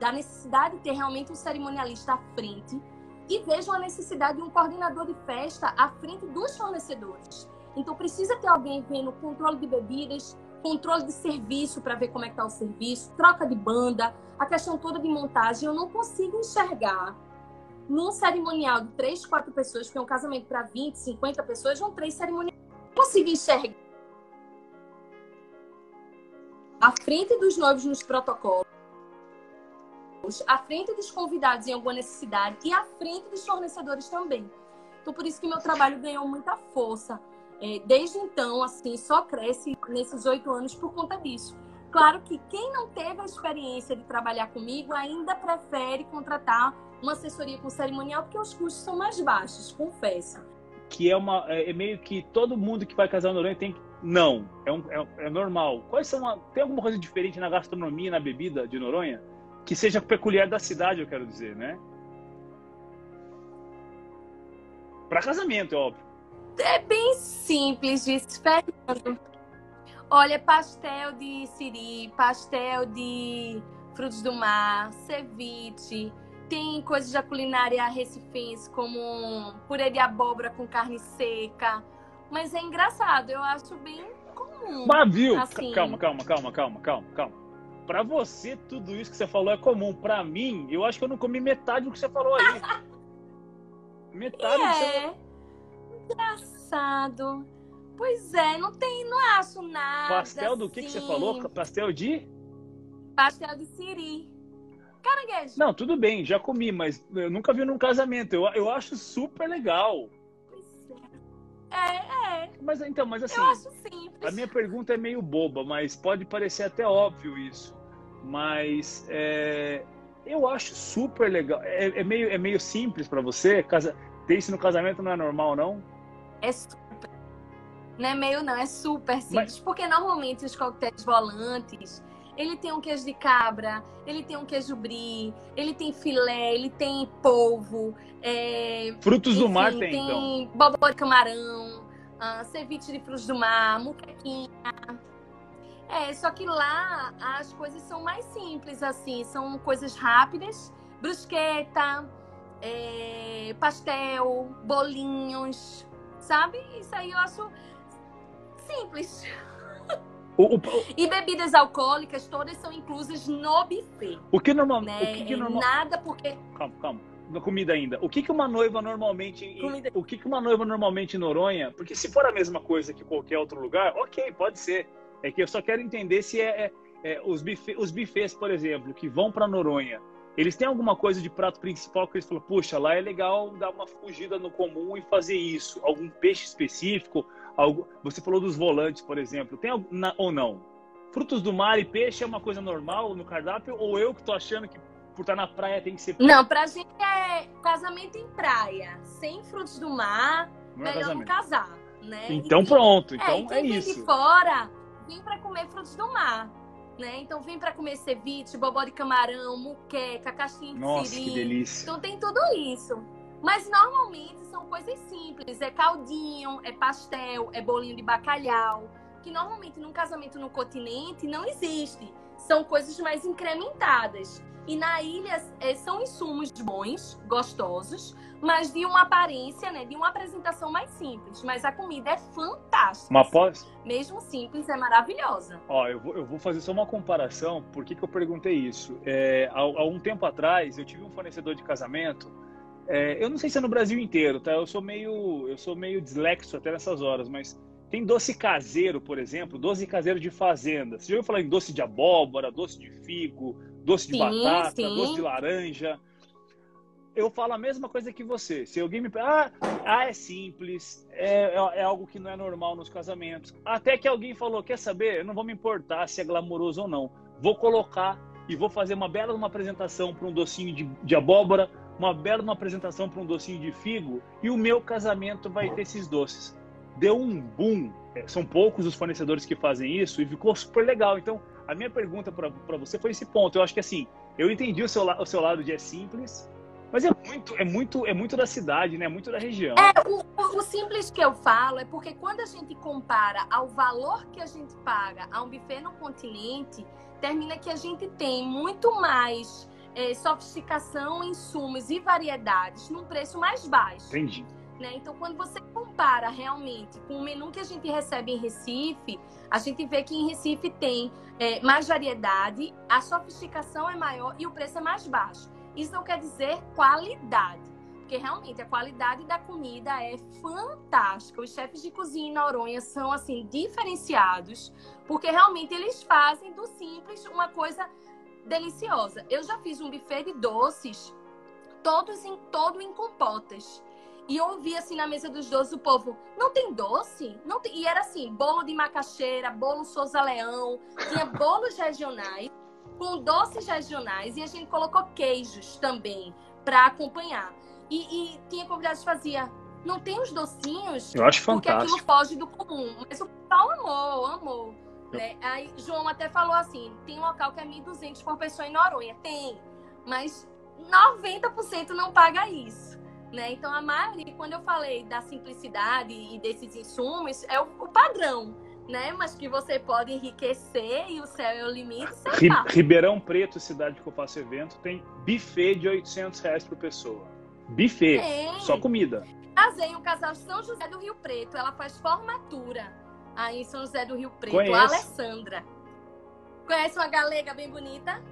da necessidade de ter realmente um cerimonialista à frente, e vejo a necessidade de um coordenador de festa à frente dos fornecedores. Então, precisa ter alguém vendo controle de bebidas, controle de serviço para ver como é que está o serviço, troca de banda, a questão toda de montagem. Eu não consigo enxergar num cerimonial de três, quatro pessoas, porque é um casamento para 20, 50 pessoas, vão três cerimoniais. Não consigo enxergar à frente dos noivos nos protocolos, à frente dos convidados em alguma necessidade e à frente dos fornecedores também. Então, por isso que meu trabalho ganhou muita força. É, desde então, assim, só cresce nesses oito anos por conta disso. Claro que quem não teve a experiência de trabalhar comigo ainda prefere contratar uma assessoria com cerimonial porque os custos são mais baixos, confesso. Que é uma é, é meio que todo mundo que vai casar no Noronha tem que não, é, um, é, é normal. Quais são a, tem alguma coisa diferente na gastronomia, na bebida de Noronha que seja peculiar da cidade, eu quero dizer, né? Para casamento, é óbvio. É bem simples disso, Fernando. Olha, pastel de siri, pastel de frutos do mar, ceviche, tem coisas da culinária recifense, como purê de abóbora com carne seca. Mas é engraçado, eu acho bem comum. Mas viu? Assim. Calma, calma, calma, calma, calma, calma. Pra você, tudo isso que você falou é comum. Pra mim, eu acho que eu não comi metade do que você falou aí. metade é. do que você... É. Engraçado. Pois é, não tem, não acho nada. Pastel do que, que você falou? assim. Pastel de? Pastel de siri. Caranguejo. Não, tudo bem, já comi, mas eu nunca vi num casamento. Eu, eu acho super legal. É, é. Mas então, mas assim. Eu acho simples. A minha pergunta é meio boba, mas pode parecer até óbvio isso. Mas é, eu acho super legal. É, é meio, é meio simples para você. Casa, ter isso no casamento não é normal, não? É super. Não é meio, não, é super simples. Mas... Porque normalmente os coquetéis volantes ele tem um queijo de cabra, ele tem um queijo brie, ele tem filé, ele tem polvo. É, frutos enfim, do mar tem, tem então. bobó de camarão, uh, ceviche de frutos do mar, muquequinha. É, só que lá as coisas são mais simples, assim, são coisas rápidas, brusqueta, é, pastel, bolinhos, sabe? Isso aí eu acho simples. O, o, e bebidas alcoólicas todas são inclusas no buffet. O que normal, né? o que, que normal... Nada porque calma, calma. Na comida ainda. O que que uma noiva normalmente comida. o que que uma noiva normalmente em Noronha? Porque se for a mesma coisa que qualquer outro lugar, OK, pode ser. É que eu só quero entender se é, é, é os, buffet, os buffets, por exemplo, que vão para Noronha. Eles têm alguma coisa de prato principal que eles falam, puxa, lá é legal dar uma fugida no comum e fazer isso. Algum peixe específico, Algo, você falou dos volantes, por exemplo. Tem na, ou não? Frutos do mar e peixe é uma coisa normal no cardápio? Ou eu que tô achando que por estar na praia tem que ser. Não, pra gente é casamento em praia. Sem frutos do mar, não é melhor não casar. Né? Então pronto, então é, é isso. de fora, vem para comer frutos do mar. Né? Então vem para comer ceviche, bobó de camarão, muqueca, caixinha de Nossa, siri. que delícia. Então tem tudo isso. Mas normalmente são coisas simples, é caldinho, é pastel, é bolinho de bacalhau, que normalmente num casamento no continente não existe. São coisas mais incrementadas. E na ilha é, são insumos bons, gostosos, mas de uma aparência, né, de uma apresentação mais simples. Mas a comida é fantástica. Mas pode... Mesmo simples, é maravilhosa. Ó, eu vou, eu vou fazer só uma comparação. Por que, que eu perguntei isso? É, há, há um tempo atrás, eu tive um fornecedor de casamento é, eu não sei se é no Brasil inteiro, tá? Eu sou meio, eu sou meio dislexo até nessas horas, mas tem doce caseiro, por exemplo, doce caseiro de fazenda. Você já ouviu falar em doce de abóbora, doce de figo, doce de sim, batata, sim. doce de laranja? eu falo a mesma coisa que você. Se alguém me ah, ah é simples, é, é, é, algo que não é normal nos casamentos. Até que alguém falou, quer saber? Eu não vou me importar se é glamouroso ou não. Vou colocar e vou fazer uma bela uma apresentação para um docinho de, de abóbora, uma bela uma apresentação para um docinho de figo e o meu casamento vai ter esses doces. Deu um boom. É, são poucos os fornecedores que fazem isso e ficou super legal. Então, a minha pergunta para você foi esse ponto. Eu acho que assim, eu entendi o seu, o seu lado de é simples, mas é muito, é muito, é muito da cidade, né? É muito da região. É, o, o, simples que eu falo é porque quando a gente compara ao valor que a gente paga a um buffet no continente, termina que a gente tem muito mais é, sofisticação, insumos e variedades num preço mais baixo. Entendi. Né? Então, quando você compara realmente com o menu que a gente recebe em Recife, a gente vê que em Recife tem é, mais variedade, a sofisticação é maior e o preço é mais baixo. Isso não quer dizer qualidade, porque realmente a qualidade da comida é fantástica. Os chefes de cozinha em Noronha são assim diferenciados, porque realmente eles fazem do simples uma coisa deliciosa. Eu já fiz um buffet de doces, todos em todo em compotas. E eu ouvi assim na mesa dos doces o povo, não tem doce? Não tem... E era assim, bolo de macaxeira, bolo Souza Leão, tinha bolos regionais com doces regionais e a gente colocou queijos também para acompanhar. E, e, tinha convidados que fazia, não tem os docinhos? Eu acho porque fantástico. aquilo foge do comum. Mas o pessoal amou, amou. Né? Aí João até falou assim, tem um local que é 1.200 por pessoa em Noronha. Tem, mas 90% não paga isso. Né? Então, a maioria, quando eu falei da simplicidade e desses insumos, é o, o padrão né? Mas que você pode enriquecer e o céu é o limite. Ri Ribeirão Preto, cidade que eu faço evento, tem buffet de 800 reais por pessoa. Buffet, tem. só comida. Casei um casal de São José do Rio Preto, ela faz formatura aí em São José do Rio Preto, Conheço. a Alessandra. Conhece uma galega bem bonita?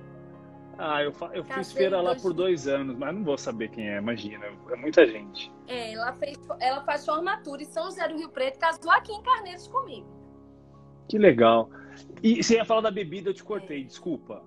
Ah, eu, eu fiz feira lá por dois anos, mas não vou saber quem é, imagina. É muita gente. É, ela, fez, ela faz formatura em São José do Rio Preto, casou aqui em Carneiros comigo. Que legal. E você ia falar da bebida, eu te cortei, desculpa.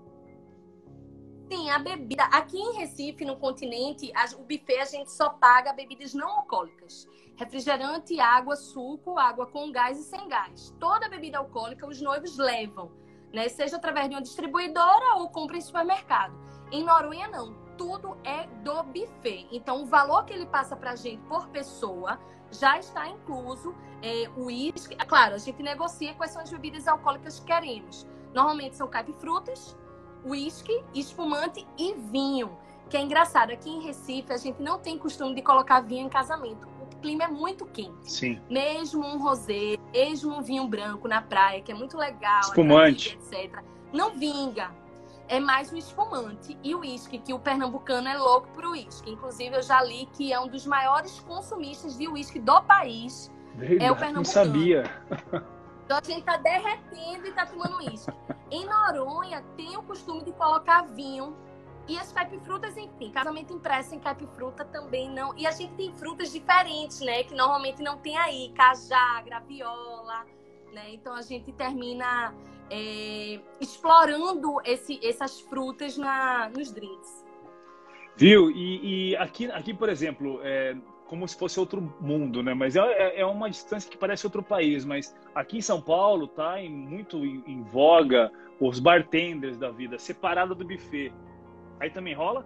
Sim, a bebida. Aqui em Recife, no continente, o buffet a gente só paga bebidas não alcoólicas. Refrigerante, água, suco, água com gás e sem gás. Toda bebida alcoólica os noivos levam, né? Seja através de uma distribuidora ou compra em supermercado. Em Noronha, não. Tudo é do buffet. Então, o valor que ele passa pra gente por pessoa já está incluso é, o uísque. É claro, a gente negocia quais são as bebidas alcoólicas que queremos. Normalmente são caipifrutas, uísque, espumante e vinho. Que é engraçado, aqui em Recife a gente não tem costume de colocar vinho em casamento. O clima é muito quente. Sim. Mesmo um rosé, mesmo um vinho branco na praia, que é muito legal, espumante, etc. Não vinga é mais o espumante e o uísque, que o pernambucano é louco por uísque. Inclusive, eu já li que é um dos maiores consumistas de uísque do país. Verdade, é o pernambucano. Não sabia. Então a gente tá derretendo e tá tomando uísque. Em Noronha, tem o costume de colocar vinho e as caipifrutas, enfim, casamento impresso em caipifruta também não. E a gente tem frutas diferentes, né? Que normalmente não tem aí. Cajá, graviola, né? Então a gente termina é, explorando esse, essas frutas na, nos drinks. Viu? E, e aqui, aqui, por exemplo, é como se fosse outro mundo, né? Mas é, é, é uma distância que parece outro país. Mas aqui em São Paulo tá em, muito em, em voga os bartenders da vida, separado do buffet. Aí também rola?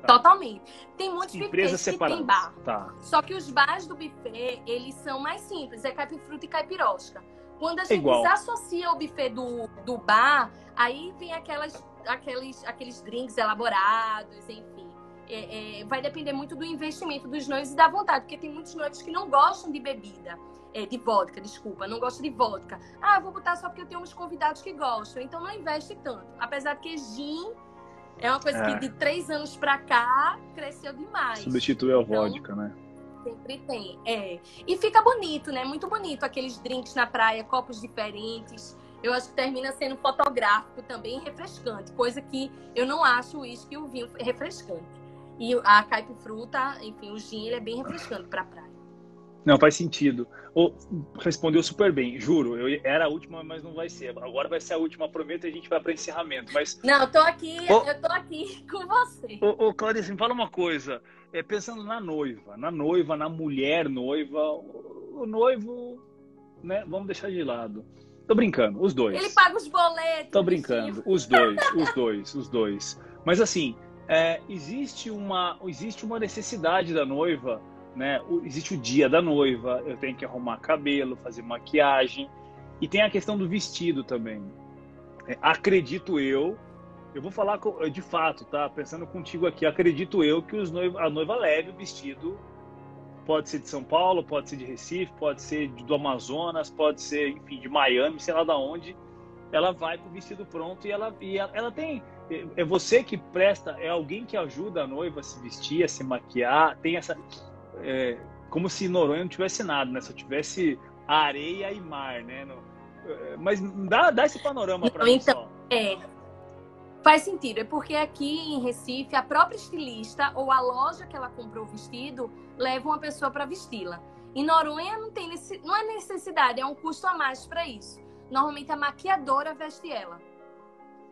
Tá. Totalmente. Tem muitos Empresas buffets que tem bar. Tá. Só que os bares do buffet, eles são mais simples. É caipifruta e caipirosca. Quando a gente é associa o buffet do, do bar, aí vem aquelas, aqueles, aqueles drinks elaborados, enfim. É, é, vai depender muito do investimento dos noivos e da vontade, porque tem muitos noivos que não gostam de bebida, é, de vodka, desculpa, não gostam de vodka. Ah, vou botar só porque eu tenho uns convidados que gostam, então não investe tanto. Apesar que gin é uma coisa que é. de três anos pra cá cresceu demais. Substituiu a então, vodka, né? Sempre tem, é. E fica bonito, né? Muito bonito aqueles drinks na praia, copos diferentes. Eu acho que termina sendo fotográfico também refrescante, coisa que eu não acho o uísque e o vinho refrescante. E a caipifruta, enfim, o gin, ele é bem refrescante para praia. Não, faz sentido. Oh, respondeu super bem, juro. Eu, era a última, mas não vai ser. Agora vai ser a última, prometo, e a gente vai para encerramento. Mas... Não, eu tô aqui, oh, eu tô aqui com você. Ô, oh, oh, Clarice, me fala uma coisa. É, pensando na noiva, na noiva, na mulher noiva, o, o noivo, né? Vamos deixar de lado. Tô brincando, os dois. Ele paga os boletos. Tô brincando, os dois, os dois, os dois. Mas assim, é, existe, uma, existe uma necessidade da noiva né? Existe o dia da noiva, eu tenho que arrumar cabelo, fazer maquiagem. E tem a questão do vestido também. É, acredito eu, eu vou falar de fato, tá? Pensando contigo aqui, acredito eu que os noiva, a noiva leve o vestido. Pode ser de São Paulo, pode ser de Recife, pode ser do Amazonas, pode ser, enfim, de Miami, sei lá da onde. Ela vai com o vestido pronto e ela, e ela, ela tem. É, é você que presta, é alguém que ajuda a noiva a se vestir, a se maquiar. Tem essa é, como se Noronha não tivesse nada, né? Só tivesse areia e mar, né? No, é, mas dá, dá esse panorama para mim então, só. É, faz sentido. É porque aqui em Recife, a própria estilista ou a loja que ela comprou o vestido leva uma pessoa para vesti-la. Em Noronha não, tem, não é necessidade, é um custo a mais para isso. Normalmente a maquiadora veste ela.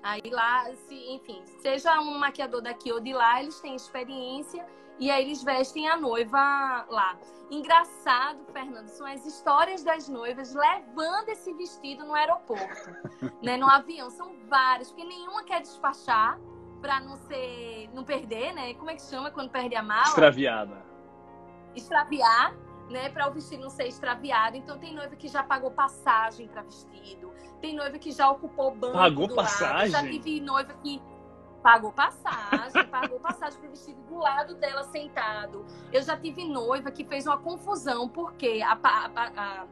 Aí lá, se, enfim, seja um maquiador daqui ou de lá, eles têm experiência e aí eles vestem a noiva lá. Engraçado, Fernando, são as histórias das noivas levando esse vestido no aeroporto, né, no avião. São várias, porque nenhuma quer despachar para não ser, não perder, né? Como é que chama quando perde a mala? Extraviada. Extraviar, né, para o vestido não ser extraviado. Então tem noiva que já pagou passagem para vestido, tem noiva que já ocupou banco Pagou passagem? Lado. Já tive noiva que Pagou passagem, pagou passagem para o vestido do lado dela sentado. Eu já tive noiva que fez uma confusão, porque a, a, a,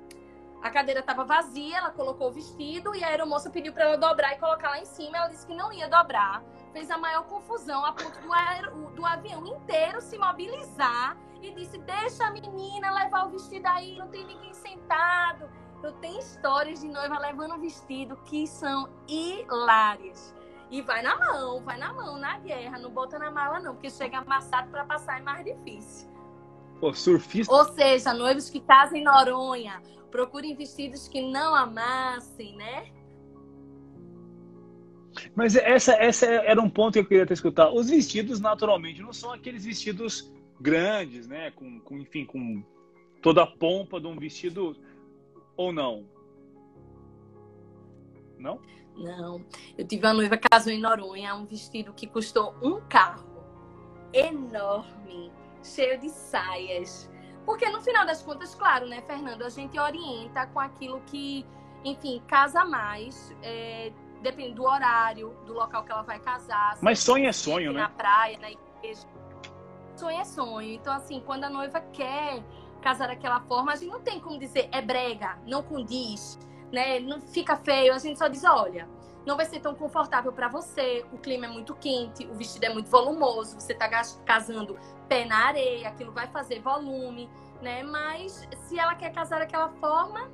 a cadeira estava vazia, ela colocou o vestido e a aeromoça pediu para ela dobrar e colocar lá em cima. Ela disse que não ia dobrar. Fez a maior confusão a ponto do, aer, do avião inteiro se mobilizar e disse: Deixa a menina levar o vestido aí, não tem ninguém sentado. Eu tenho histórias de noiva levando vestido que são hilárias. E vai na mão, vai na mão, na guerra, não bota na mala não, porque chega amassado para passar é mais difícil. Pô, surfista. Ou seja, noivos que casam em Noronha, procurem vestidos que não amassem, né? Mas essa, essa era um ponto que eu queria te escutar. Os vestidos, naturalmente, não são aqueles vestidos grandes, né? Com, com enfim, com toda a pompa de um vestido, ou não? Não? Não. Eu tive uma noiva que casou em Noronha, um vestido que custou um carro enorme, cheio de saias. Porque no final das contas, claro, né, Fernando, a gente orienta com aquilo que, enfim, casa mais, é, depende do horário, do local que ela vai casar. Mas sonho é sonho, né? Na praia, na igreja. Sonho é sonho. Então, assim, quando a noiva quer casar daquela forma, a gente não tem como dizer é brega, não condiz né? Não fica feio, a gente só diz, olha, não vai ser tão confortável para você, o clima é muito quente, o vestido é muito volumoso, você tá casando pé na areia, aquilo vai fazer volume, né? Mas se ela quer casar daquela forma,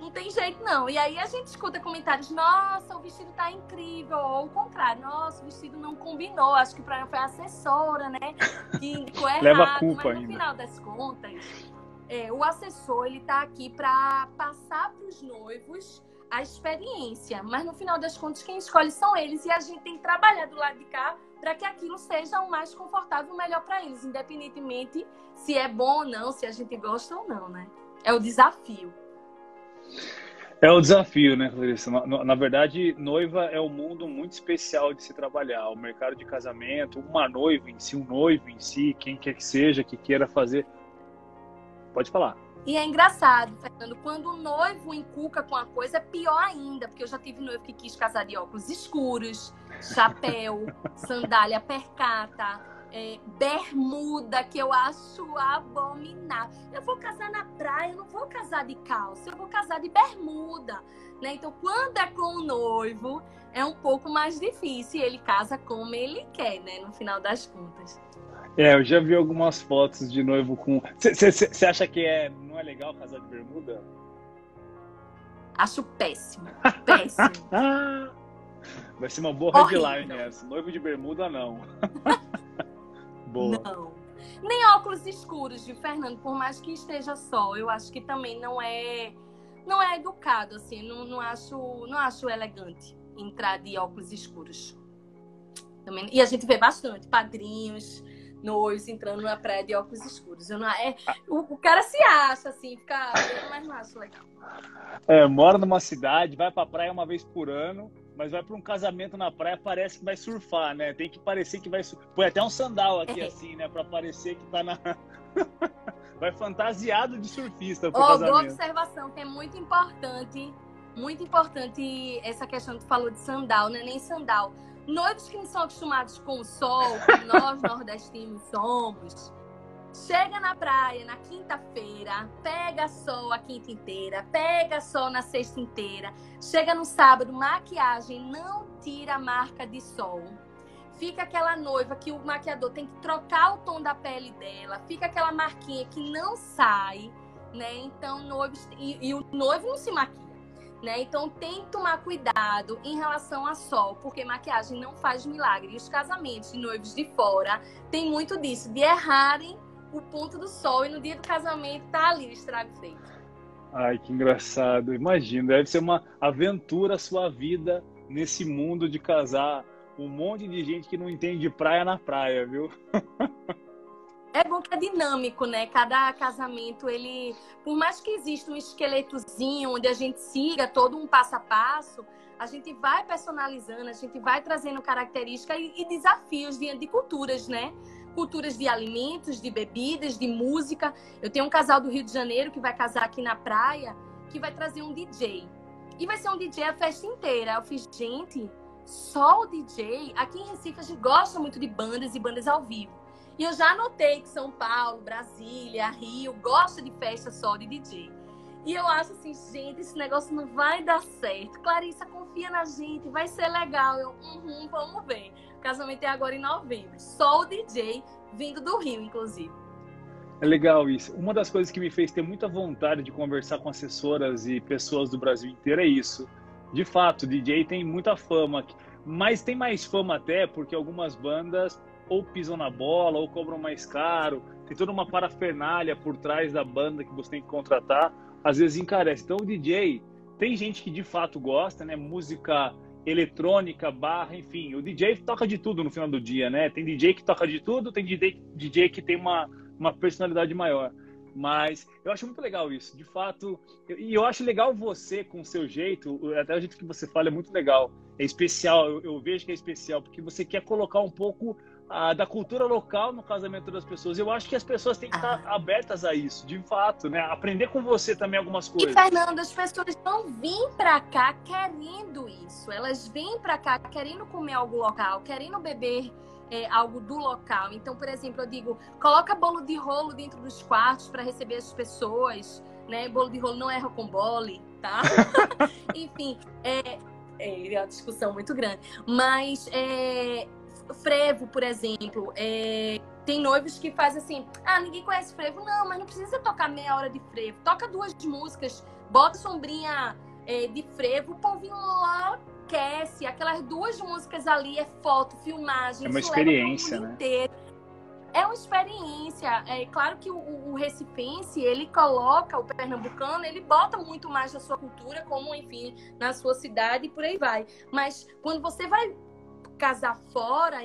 não tem jeito não. E aí a gente escuta comentários, nossa, o vestido tá incrível, ou o contrário, nossa, o vestido não combinou, acho que o problema foi a assessora, né? Que indicou errado, Leva a culpa mas no ainda. final das contas, é, o assessor ele está aqui para passar para os noivos a experiência, mas no final das contas quem escolhe são eles e a gente tem que trabalhar do lado de cá para que aquilo seja o mais confortável, o melhor para eles, independentemente se é bom ou não, se a gente gosta ou não, né? É o desafio. É o desafio, né, Clarissa? Na, na, verdade, noiva é um mundo muito especial de se trabalhar. O mercado de casamento, uma noiva em si, um noivo em si, quem quer que seja, que queira fazer Pode falar. E é engraçado, Fernando, quando o noivo encuca com a coisa, é pior ainda, porque eu já tive noivo que quis casar de óculos escuros, chapéu, sandália percata, é, bermuda, que eu acho abominável. Eu vou casar na praia, eu não vou casar de calça, eu vou casar de bermuda. Né? Então, quando é com o noivo, é um pouco mais difícil. Ele casa como ele quer, né? No final das contas. É, eu já vi algumas fotos de noivo com. Você acha que é, não é legal casar de bermuda? Acho péssimo. Péssimo. Vai ser uma boa headline essa. Noivo de bermuda, não. boa. Não. Nem óculos escuros, de Fernando, por mais que esteja sol, eu acho que também não é não é educado, assim, não, não, acho, não acho elegante entrar de óculos escuros. Também, e a gente vê bastante padrinhos, noivos entrando na praia de óculos escuros. Eu não, é, o, o cara se acha, assim, fica. Mas não acho legal. É, mora numa cidade, vai pra praia uma vez por ano, mas vai para um casamento na praia, parece que vai surfar, né? Tem que parecer que vai surfar. Põe até um sandal aqui, é. assim, né? Para parecer que tá na. vai fantasiado de surfista pro oh, casamento. Boa observação, que é muito importante, muito importante essa questão que tu falou de sandal, né? Nem sandal. Noivos que não são acostumados com o sol, como nós nordestinos somos, chega na praia na quinta-feira, pega sol a quinta inteira, pega sol na sexta inteira, chega no sábado, maquiagem, não tira a marca de sol. Fica aquela noiva que o maquiador tem que trocar o tom da pele dela, fica aquela marquinha que não sai, né? Então, noivos e, e o noivo não se maquia, né? Então, tem que tomar cuidado em relação a sol, porque maquiagem não faz milagre. E os casamentos de noivos de fora tem muito disso, de errarem o ponto do sol e no dia do casamento tá ali o estrago feito. Ai, que engraçado. Imagina, deve ser uma aventura a sua vida nesse mundo de casar um monte de gente que não entende praia na praia, viu? É bom que é dinâmico, né? Cada casamento, ele, por mais que exista um esqueletozinho onde a gente siga todo um passo a passo, a gente vai personalizando, a gente vai trazendo características e, e desafios de, de culturas, né? Culturas de alimentos, de bebidas, de música. Eu tenho um casal do Rio de Janeiro que vai casar aqui na praia, que vai trazer um DJ. E vai ser um DJ a festa inteira. Eu fiz, gente, só o DJ, aqui em Recife a gente gosta muito de bandas e bandas ao vivo. E eu já notei que São Paulo, Brasília, Rio gosta de festa só de DJ. E eu acho assim, gente, esse negócio não vai dar certo. Clarissa, confia na gente, vai ser legal. Eu, uhum, vamos ver. O casamento é agora em novembro. Só o DJ vindo do Rio, inclusive. É legal isso. Uma das coisas que me fez ter muita vontade de conversar com assessoras e pessoas do Brasil inteiro é isso de fato, DJ tem muita fama, mas tem mais fama até porque algumas bandas ou pisam na bola ou cobram mais caro, tem toda uma parafernália por trás da banda que você tem que contratar, às vezes encarece. Então o DJ, tem gente que de fato gosta, né? Música eletrônica, barra, enfim, o DJ toca de tudo no final do dia, né? Tem DJ que toca de tudo, tem DJ, DJ que tem uma, uma personalidade maior. Mas eu acho muito legal isso, de fato. E eu acho legal você, com o seu jeito, até o jeito que você fala é muito legal. É especial, eu, eu vejo que é especial, porque você quer colocar um pouco ah, da cultura local no casamento das pessoas. Eu acho que as pessoas têm que estar ah. abertas a isso, de fato, né? Aprender com você também algumas coisas. E, Fernando, as pessoas não vêm para cá querendo isso. Elas vêm para cá querendo comer algo local, querendo beber é, algo do local. Então, por exemplo, eu digo, coloca bolo de rolo dentro dos quartos para receber as pessoas, né? Bolo de rolo não é rocambole, tá? Enfim, é, é, é uma discussão muito grande. Mas é, frevo, por exemplo, é, tem noivos que fazem assim, ah, ninguém conhece frevo. Não, mas não precisa tocar meia hora de frevo. Toca duas músicas, bota sombrinha é, de frevo, o povinho lá esquece. Aquelas duas músicas ali é foto, filmagem. É uma experiência, né? Inteiro. É uma experiência. É claro que o, o recifense, ele coloca, o pernambucano, ele bota muito mais da sua cultura, como, enfim, na sua cidade e por aí vai. Mas quando você vai casar fora,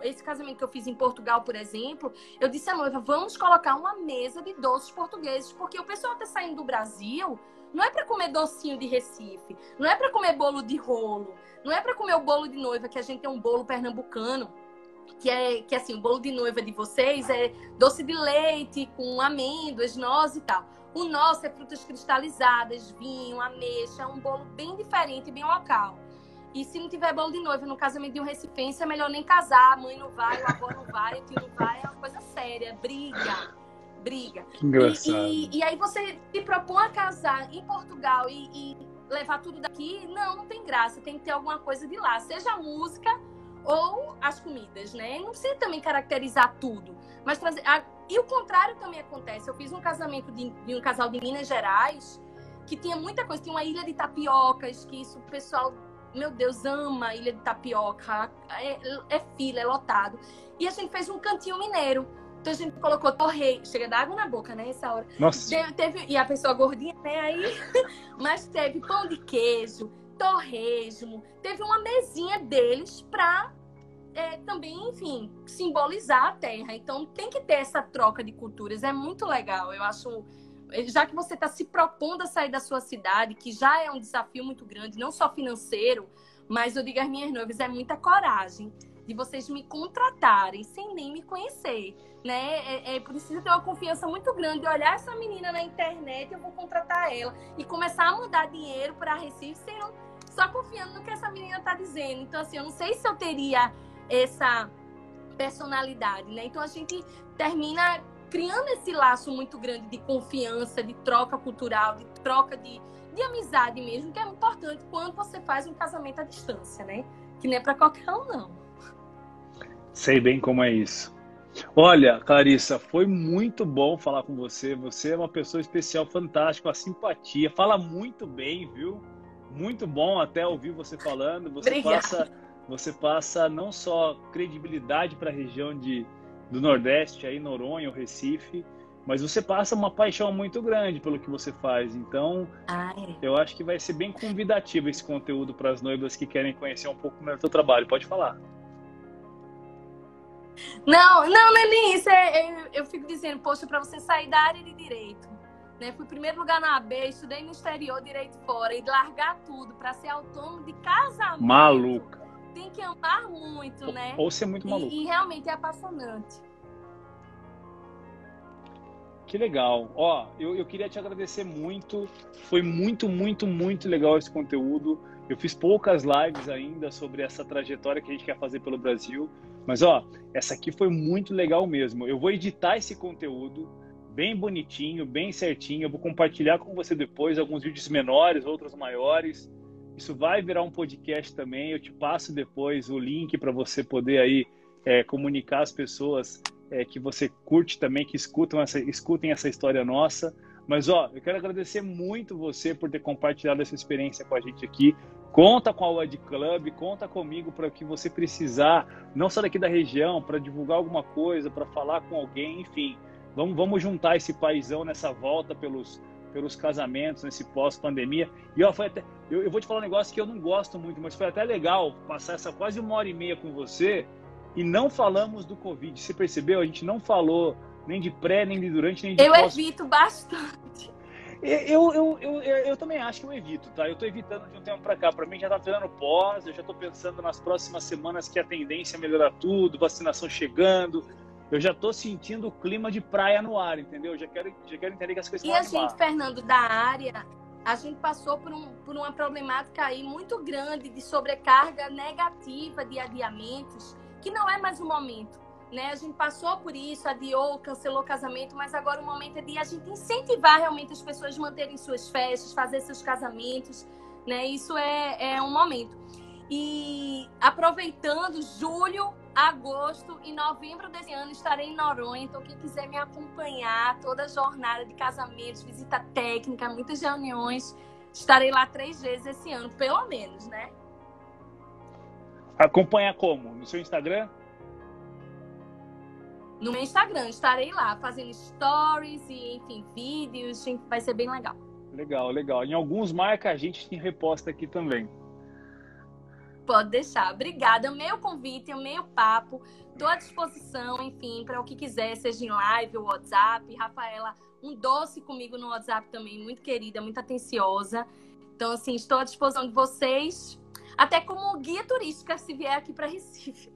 esse casamento que eu fiz em Portugal, por exemplo, eu disse à noiva, vamos colocar uma mesa de doces portugueses, porque o pessoal está saindo do Brasil não é para comer docinho de Recife, não é para comer bolo de rolo, não é para comer o bolo de noiva, que a gente tem um bolo pernambucano, que é que assim, o bolo de noiva de vocês é doce de leite com amêndoas, nozes e tal. O nosso é frutas cristalizadas, vinho, ameixa, um bolo bem diferente, bem local. E se não tiver bolo de noiva no casamento de um recifense, é melhor nem casar. A mãe não vai, o avô não vai, o tio não vai. É uma coisa séria, briga briga. Engraçado. E, e, e, aí você se propõe a casar em Portugal e, e, levar tudo daqui, não, não tem graça, tem que ter alguma coisa de lá, seja a música ou as comidas, né? Não precisa também caracterizar tudo, mas trazer. E o contrário também acontece. Eu fiz um casamento de, de um casal de Minas Gerais que tinha muita coisa, tinha uma ilha de tapiocas, que isso o pessoal meu Deus, ama a Ilha de Tapioca, é, é, fila, é lotado. E a gente fez um cantinho mineiro Então a gente colocou torresmo, chega da água na boca, né? Essa hora. Nossa. Teve, teve- e a pessoa gordinha, né? Aí, mas teve pão de queijo, torresmo, teve uma mesinha deles para também, enfim, simbolizar a terra. Então tem que ter essa troca de culturas, é muito legal. Eu acho, já que você está se propondo a sair da sua cidade, que já é um desafio muito grande, não só financeiro, mas eu digo às minhas noivas, é muita coragem de vocês me contratarem sem nem me conhecer, né? É, é preciso ter uma confiança muito grande de olhar essa menina na internet, eu vou contratar ela e começar a mandar dinheiro para Recife sem eu- só confiando no que essa menina tá dizendo. Então assim, eu não sei se eu teria essa personalidade, né? Então a gente termina criando esse laço muito grande de confiança, de troca cultural, de troca de, de amizade mesmo, que é importante quando você faz um casamento à distância, né? Que não é para qualquer um, não. Sei bem como é isso. Olha, Clarissa, foi muito bom falar com você. Você é uma pessoa especial, fantástica, uma simpatia. Fala muito bem, viu? Muito bom até ouvir você falando. Você Obrigada. passa, você passa não só credibilidade para a região de, do Nordeste, aí Noronha, o Recife, mas você passa uma paixão muito grande pelo que você faz. Então, é. eu acho que vai ser bem convidativo esse conteúdo para as noivas que querem conhecer um pouco melhor do seu trabalho. Pode falar. Não, não, não é nem isso. É, é- eu fico dizendo, poxa, para você sair da área de direito, né? Fui primeiro lugar na AB, estudei no exterior, direito fora, e largar tudo para ser autônomo de casamento. Maluca. Tem que amar muito, né? Ou ser muito maluco. E, e realmente é apaixonante. Que legal. Ó, eu, eu queria te agradecer muito. Foi muito, muito, muito legal esse conteúdo. Eu fiz poucas lives ainda sobre essa trajetória que a gente quer fazer pelo Brasil. Mas, ó, essa aqui foi muito legal mesmo. Eu vou editar esse conteúdo bem bonitinho, bem certinho. Eu vou compartilhar com você depois alguns vídeos menores, outros maiores. Isso vai virar um podcast também. Eu te passo depois o link para você poder aí é, comunicar às pessoas é, que você curte também, que escutam essa, escutem essa história nossa. Mas, ó, eu quero agradecer muito você por ter compartilhado essa experiência com a gente aqui. Conta com a WED Club, conta comigo para o que você precisar, não só daqui da região, para divulgar alguma coisa, para falar com alguém, enfim. Vamos, vamos juntar esse paizão nessa volta pelos, pelos casamentos, nesse pós-pandemia. E ó, foi até, eu, eu vou te falar um negócio que eu não gosto muito, mas foi até legal passar essa quase uma hora e meia com você e não falamos do Covid. Você percebeu? A gente não falou nem de pré, nem de durante, nem de Eu pós. evito bastante. Eu, eu, eu, eu, eu também acho que eu evito, tá? Eu tô evitando de um tempo pra cá. Pra mim já tá virando pós, eu já tô pensando nas próximas semanas que a tendência é melhorar tudo, vacinação chegando. Eu já tô sentindo o clima de praia no ar, entendeu? Eu já quero, já quero entender que as coisas E a gente, Fernando, da área, a gente passou por, um, por uma problemática aí muito grande de sobrecarga negativa de adiamentos, que não é mais o momento. Né? A gente passou por isso, adiou, cancelou o casamento, mas agora o momento é de a gente incentivar realmente as pessoas a manterem suas festas, fazer seus casamentos. Né? Isso é, é um momento. E aproveitando, julho, agosto e novembro desse ano estarei em Noronha. Então, quem quiser me acompanhar, toda a jornada de casamentos, visita técnica, muitas reuniões, estarei lá três vezes esse ano, pelo menos, né? Acompanhar como? No seu Instagram? No meu Instagram, estarei lá fazendo stories e, enfim, vídeos. Vai ser bem legal. Legal, legal. Em alguns marca a gente tem reposta aqui também. Pode deixar. Obrigada. Amei o convite, amei o papo. Estou à disposição, enfim, para o que quiser, seja em live ou WhatsApp. Rafaela, um doce comigo no WhatsApp também, muito querida, muito atenciosa. Então, assim, estou à disposição de vocês, até como guia turística, se vier aqui para Recife.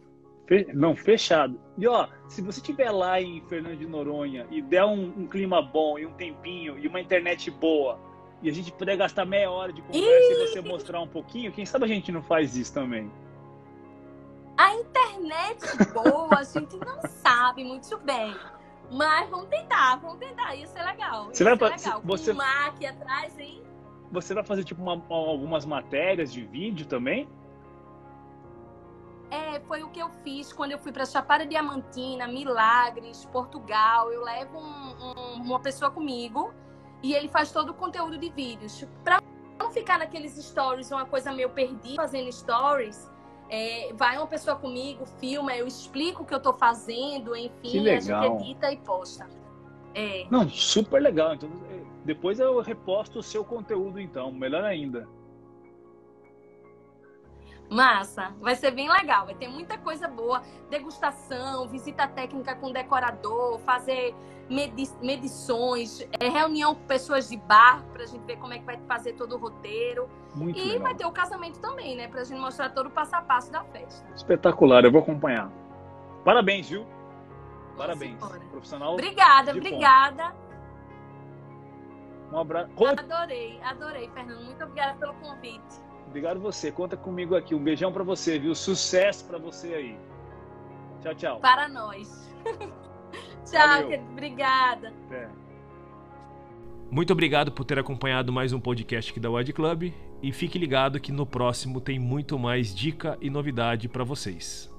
Fe- Não, fechado. E ó, se você estiver lá em Fernando de Noronha e der um, um clima bom e um tempinho e uma internet boa e a gente puder gastar meia hora de conversa e você mostrar um pouquinho, quem sabe a gente não faz isso também. A internet boa, a gente não sabe muito bem. Mas vamos tentar, vamos tentar. Ia ser legal. Você vai ser fa- legal. você- Com aqui atrás, hein? Você vai fazer tipo uma- algumas matérias de vídeo também? É, foi o que eu fiz quando eu fui para Chapada Diamantina, Milagres, Portugal. Eu levo um- um- uma pessoa comigo e ele faz todo o conteúdo de vídeos. Para não ficar naqueles stories, uma coisa meio perdida fazendo stories, É, vai uma pessoa comigo, filma, eu explico o que eu estou fazendo, enfim, a gente edita e posta. É. Não, super legal. Então, é, depois eu reposto o seu conteúdo, então, melhor ainda. Massa, vai ser bem legal, vai ter muita coisa boa, degustação, visita técnica com decorador, fazer medi medições, é, reunião com pessoas de bar para a gente ver como é que vai fazer todo o roteiro. Muito e legal. vai ter o casamento também, né, para a gente mostrar todo o passo a passo da festa. Espetacular, eu vou acompanhar. Parabéns, viu? Parabéns, profissional. Obrigada, obrigada. Um abraço. Adorei, adorei, Fernando. Muito obrigada pelo convite. Obrigado você. Conta comigo aqui. Um beijão para você, viu? Sucesso para você aí. Tchau, tchau. Para nós. tchau, querido. Obrigada. É. Muito obrigado por ter acompanhado mais um podcast aqui da Wed Club e fique ligado que no próximo tem muito mais dica e novidade para vocês.